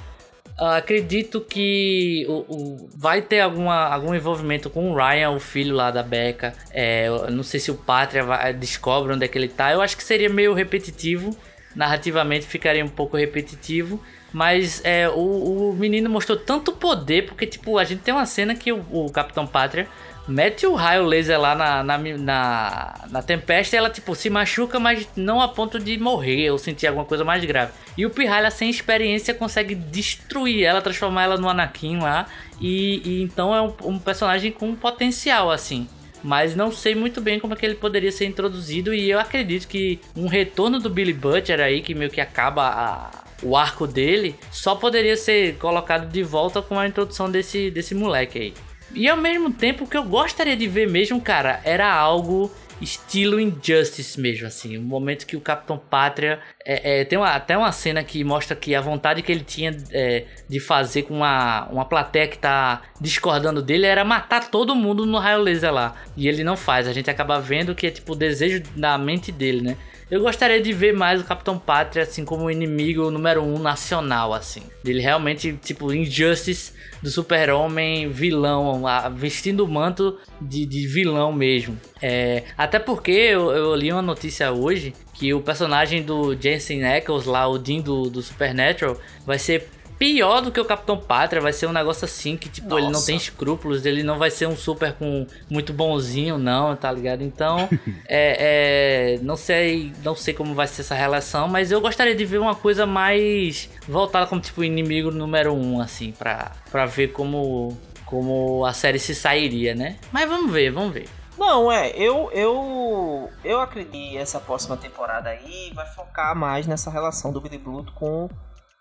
Uh, acredito que o, o, vai ter alguma, algum envolvimento com o Ryan, o filho lá da Becca. É, não sei se o Pátria vai, descobre onde é que ele tá. Eu acho que seria meio repetitivo. Narrativamente ficaria um pouco repetitivo. Mas é, o, o menino mostrou tanto poder, porque tipo, a gente tem uma cena que o, o Capitão Pátria mete o raio laser lá na, na, na, na tempesta e ela, tipo, se machuca, mas não a ponto de morrer ou sentir alguma coisa mais grave. E o Pirralha, sem experiência, consegue destruir ela, transformar ela no Anakin lá. E, e então é um, um, personagem com potencial, assim. Mas não sei muito bem como é que ele poderia ser introduzido. E eu acredito que um retorno do Billy Butcher aí, que meio que acaba a, o arco dele, só poderia ser colocado de volta com a introdução desse, desse moleque aí. E ao mesmo tempo, o que eu gostaria de ver mesmo, cara, era algo estilo Injustice mesmo, assim. Um momento que o Capitão Pátria. É, é, tem uma, até uma cena que mostra que a vontade que ele tinha é, de fazer com uma, uma plateia que tá discordando dele era matar todo mundo no raio laser lá. E ele não faz. A gente acaba vendo que é tipo o desejo da mente dele, né? Eu gostaria de ver mais o Capitão Pátria, assim, como o inimigo número um nacional, assim. Ele realmente, tipo, Injustice do super-homem vilão, vestindo o manto de, de vilão mesmo. É, até porque eu, eu, li uma notícia hoje que o personagem do Jensen Ackles lá, o Dean do, do Supernatural, vai ser pior do que o Capitão Pátria, vai ser um negócio assim que, tipo, ele não Nossa. tem escrúpulos, ele não vai ser um super com muito bonzinho, não, tá ligado? Então, [laughs] é, é, não sei, não sei como vai ser essa relação, mas eu gostaria de ver uma coisa mais voltada como, tipo, inimigo número um, assim, pra, pra ver como, como a série se sairia, né? Mas vamos ver, vamos ver. Não, é, eu, eu, eu acredito que essa próxima temporada aí vai focar mais nessa relação do Billy Bluto com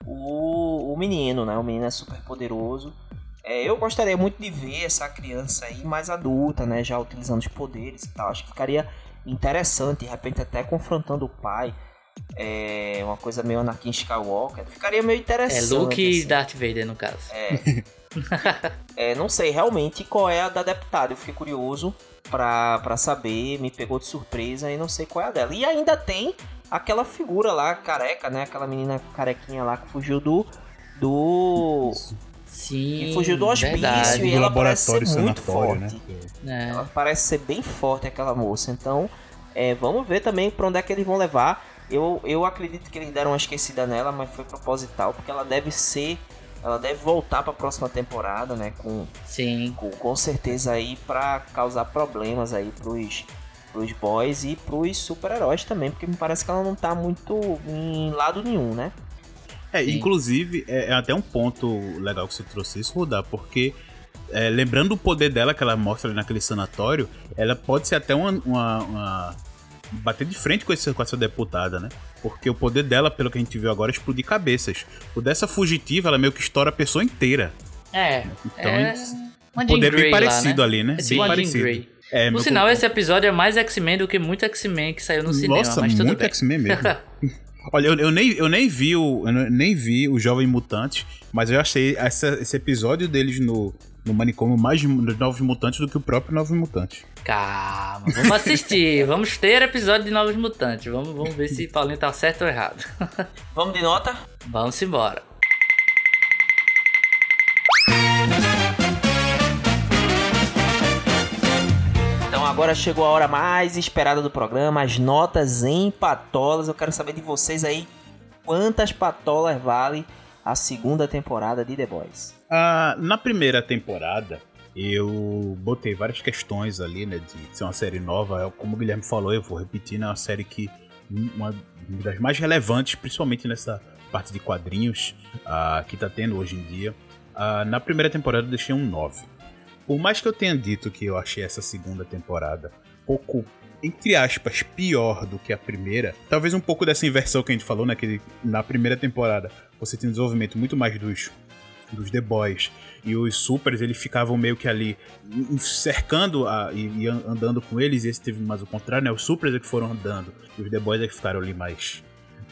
o, o menino, né? O menino é super poderoso. É, eu gostaria muito de ver essa criança aí mais adulta, né? Já utilizando os poderes e tal. Acho que ficaria interessante, de repente até confrontando o pai. É uma coisa meio Anakin Skywalker. Ficaria meio É interessante. Luke e assim. Darth Vader, no caso. É, não sei realmente qual é a da deputada. Eu fiquei curioso pra, pra saber, me pegou de surpresa e não sei qual é a dela. E ainda tem aquela figura lá, careca, né? Aquela menina carequinha lá que fugiu do. Do. Sim, Que fugiu do hospício verdade. e ela parece laboratório ser muito né? forte. É. Ela parece ser bem forte, aquela moça. Então, é, vamos ver também pra onde é que eles vão levar. Eu, eu acredito que eles deram uma esquecida nela, mas foi proposital, porque ela deve ser. Ela deve voltar pra próxima temporada, né? Com, Sim. com, com certeza aí pra causar problemas aí pros, pros boys e pros super-heróis também, porque me parece que ela não tá muito em lado nenhum, né? É, Sim. inclusive, é, é até um ponto legal que você trouxe isso, Rudá, porque é, lembrando o poder dela que ela mostra ali naquele sanatório, ela pode ser até uma. uma- uma- bater de frente com, esse, com essa deputada, né? Porque o poder dela, pelo que a gente viu agora, é explodir cabeças. O dessa fugitiva, ela meio que estoura a pessoa inteira. É. Então, é uma Jean poder bem Grey lá, parecido né? ali, né? É tipo bem parecido. Grey. É, Por sinal, com- esse episódio é mais X-Men do que muito X-Men que saiu no cinema, Nossa, mas tudo muito. X-Men mesmo. [laughs] Olha, eu, eu nem, eu nem vi o. Eu nem vi o Jovem Mutante, mas eu achei essa- esse episódio deles no, no manicômio mais dos Novos Mutantes do que o próprio Novos Mutantes. Calma, vamos assistir. [laughs] vamos ter episódio de Novos Mutantes. Vamos, vamos ver se Paulinho tá certo ou errado. Vamos de nota? vamos embora. Agora chegou a hora mais esperada do programa, as notas em patolas. Eu quero saber de vocês aí quantas patolas vale a segunda temporada de The Boys. Ah, na primeira temporada, eu botei várias questões ali, né? De ser uma série nova. É, Como o Guilherme falou, eu vou repetir, né? Uma série que. Uma das mais relevantes, principalmente nessa parte de quadrinhos ah, que tá tendo hoje em dia. Ah, na primeira temporada eu deixei um 9. Por mais que eu tenha dito que eu achei essa segunda temporada pouco, entre aspas, pior do que a primeira, talvez um pouco dessa inversão que a gente falou, né? Que na primeira temporada você tem um desenvolvimento muito mais dos dos The Boys e os Supers, eles ficavam meio que ali cercando a, e, e an- andando com eles, e esse teve mais o contrário, né? Os Supers é que foram andando, e os The Boys é que ficaram ali mais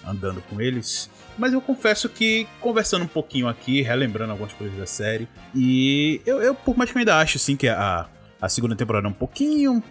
andando com eles. Mas eu confesso que, conversando um pouquinho aqui, relembrando algumas coisas da série, e eu, eu por mais que eu ainda acho, assim, que a, a segunda temporada é um pouquinho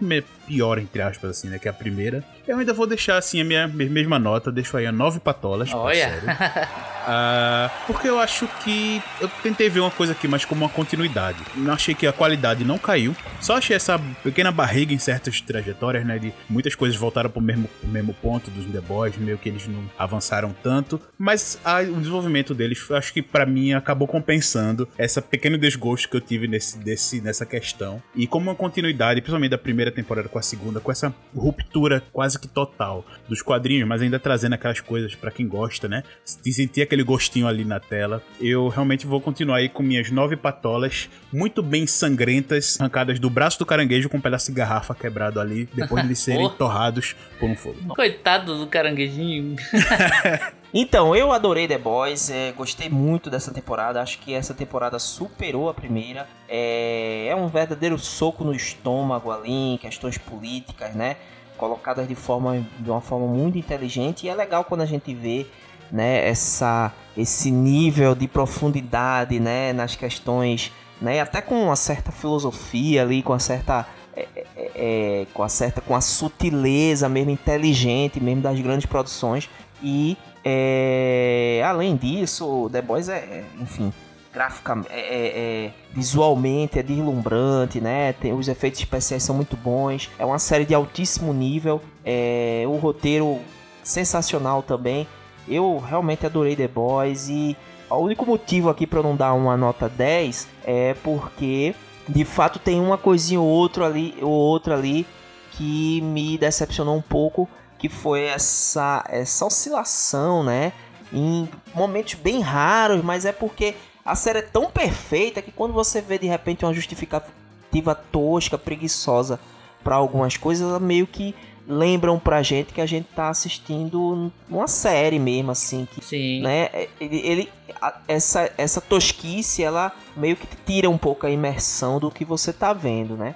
pior, entre aspas, assim, né, que a primeira, eu ainda vou deixar, assim, a minha me- mesma nota, deixo aí a nove patolas Olha. [laughs] Ah, porque eu acho que eu tentei ver uma coisa aqui mais como uma continuidade. Não achei que a qualidade não caiu. Só achei essa pequena barriga em certas trajetórias, né? De muitas coisas voltaram pro mesmo, pro mesmo ponto dos The Boys, meio que eles não avançaram tanto. Mas a- o desenvolvimento deles, acho que pra mim acabou compensando essa pequeno desgosto que eu tive nesse, desse, nessa questão. E como uma continuidade, principalmente da primeira temporada com a segunda, com essa ruptura quase que total dos quadrinhos, mas ainda trazendo aquelas coisas pra quem gosta, né? De sentir aquele gostinho ali na tela. Eu realmente vou continuar aí com minhas nove patolas muito bem sangrentas, arrancadas do braço do caranguejo com um pedaço de garrafa quebrado ali, depois de [laughs] serem Porra. torrados por um fogo. Coitado do caranguejinho. [laughs] Então, eu adorei The Boys, é, gostei muito dessa temporada, acho que essa temporada superou a primeira. É, é um verdadeiro soco no estômago ali, questões políticas, né? Colocadas de, forma, de uma forma muito inteligente e é legal quando a gente vê né, essa, esse nível de profundidade né, nas questões, né, até com uma certa filosofia ali, com uma certa é, é, é, com a certa com a sutileza mesmo inteligente mesmo das grandes produções e é, além disso The Boys é, enfim graficamente é, é, é, visualmente é deslumbrante né? Tem os efeitos especiais são muito bons. É uma série de altíssimo nível. É, o roteiro sensacional também. Eu realmente adorei The Boys e o único motivo aqui para não dar uma nota 10 é porque de fato tem uma coisinha ou outra ali, ou outra ali que me decepcionou um pouco, que foi essa essa oscilação, né? Em momentos bem raros, mas é porque a série é tão perfeita que quando você vê de repente uma justificativa tosca, preguiçosa para algumas coisas, ela meio que lembram pra gente que a gente tá assistindo uma série mesmo, assim. Que, Sim. Né, ele, ele a, essa, essa tosquice, ela meio que tira um pouco a imersão do que você tá vendo, né?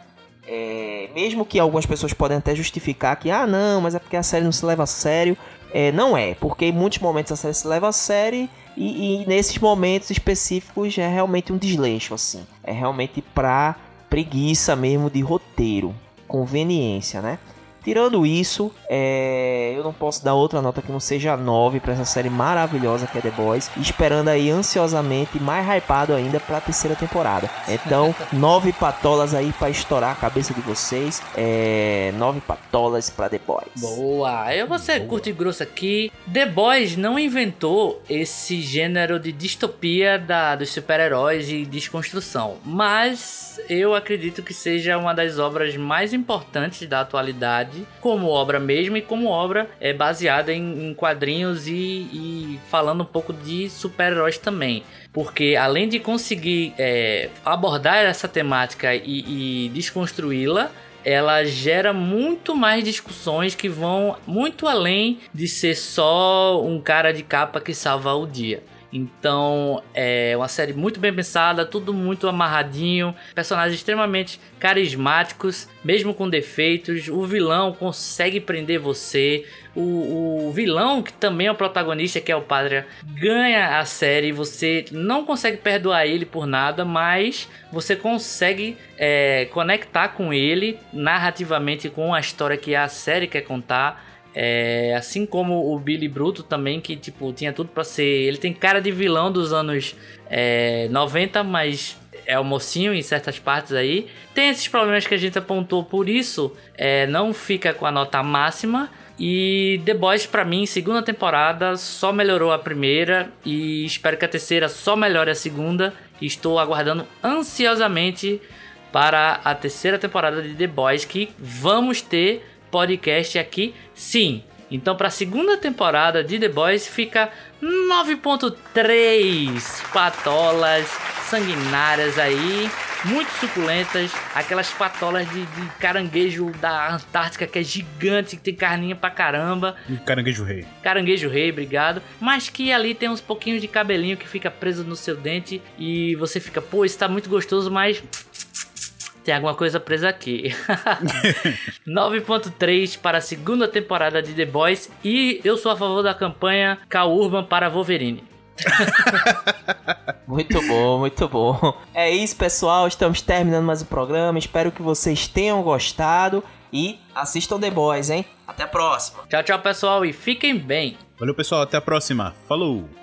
É, mesmo que algumas pessoas podem até justificar que, ah, não, mas é porque a série não se leva a sério. É, não é, porque em muitos momentos a série se leva a sério e, e nesses momentos específicos é realmente um desleixo, assim. É realmente pra preguiça mesmo de roteiro, conveniência, né? Tirando isso, é... eu não posso dar outra nota que não seja 9 para essa série maravilhosa que é The Boys. Esperando aí ansiosamente, mais hypado ainda para a terceira temporada. Então, [laughs] 9 patolas aí para estourar a cabeça de vocês. É... 9 patolas para The Boys. Boa! Eu vou ser curto e grosso aqui. The Boys não inventou esse gênero de distopia da, dos super-heróis e desconstrução, mas eu acredito que seja uma das obras mais importantes da atualidade como obra mesmo e como obra é baseada em, em quadrinhos e, e, falando um pouco de super-heróis também. Porque além de conseguir é, abordar essa temática e, e desconstruí-la, ela gera muito mais discussões que vão muito além de ser só um cara de capa que salva o dia. Então é uma série muito bem pensada, tudo muito amarradinho, personagens extremamente carismáticos, mesmo com defeitos. O vilão consegue prender você. O, o vilão, que também é o protagonista, que é o Padre, ganha a série. Você não consegue perdoar ele por nada, mas você consegue é, conectar com ele narrativamente com a história que a série quer contar. É, assim como o Billy Bruto também, que tipo, tinha tudo para ser. Ele tem cara de vilão dos anos é, 90, mas é o mocinho em certas partes aí. Tem esses problemas que a gente apontou, por isso é, não fica com a nota máxima. E The Boys, para mim, segunda temporada só melhorou a primeira e espero que a terceira só melhore a segunda. Estou aguardando ansiosamente para a terceira temporada de The Boys que vamos ter podcast aqui, sim. Então, para a segunda temporada de The Boys, fica 9.3 patolas sanguinárias aí, muito suculentas, aquelas patolas de, de, caranguejo da Antártica que é gigante, que tem carninha pra caramba. Caranguejo rei. Caranguejo rei, obrigado. Mas que ali tem uns pouquinhos de cabelinho que fica preso no seu dente e você fica, pô, isso tá muito gostoso, mas tem alguma coisa presa aqui. [laughs] 9.3 para a segunda temporada de The Boys e eu sou a favor da campanha Cal Urban para Wolverine. [laughs] muito bom, muito bom. É isso, pessoal. Estamos terminando mais o programa. Espero que vocês tenham gostado e assistam The Boys, hein? Até a próxima. Tchau, tchau, pessoal, e fiquem bem. Valeu, pessoal. Até a próxima. Falou!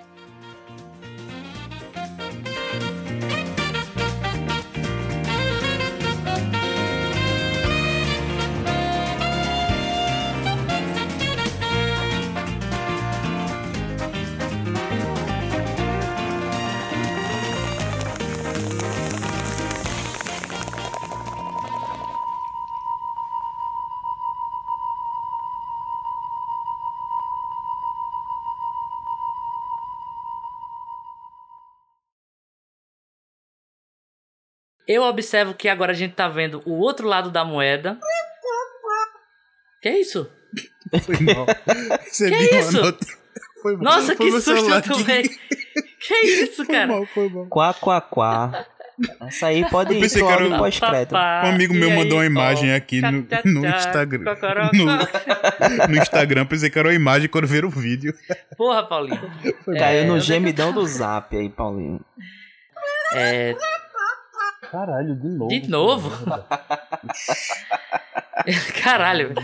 Eu observo que agora a gente tá vendo o outro lado da moeda. Que é isso? [laughs] Foi mal. Você que viu é isso? Nota... Foi mal. Nossa, foi que susto celular eu tomei. [laughs] Que é isso, Foi cara? mal, foi mal. Quá, quá, quá. Essa aí pode Eu ir pensei pro que era áudio o- pós-crédito. Um amigo e meu aí, mandou uma ó, imagem aqui no, [laughs] no Instagram. No, no Instagram, pensei que era uma imagem quando ver o vídeo. Porra, Paulinho. Caiu É, no gemidão do zap aí, Paulinho. É, Caralho, de novo. de novo? [laughs] Caralho.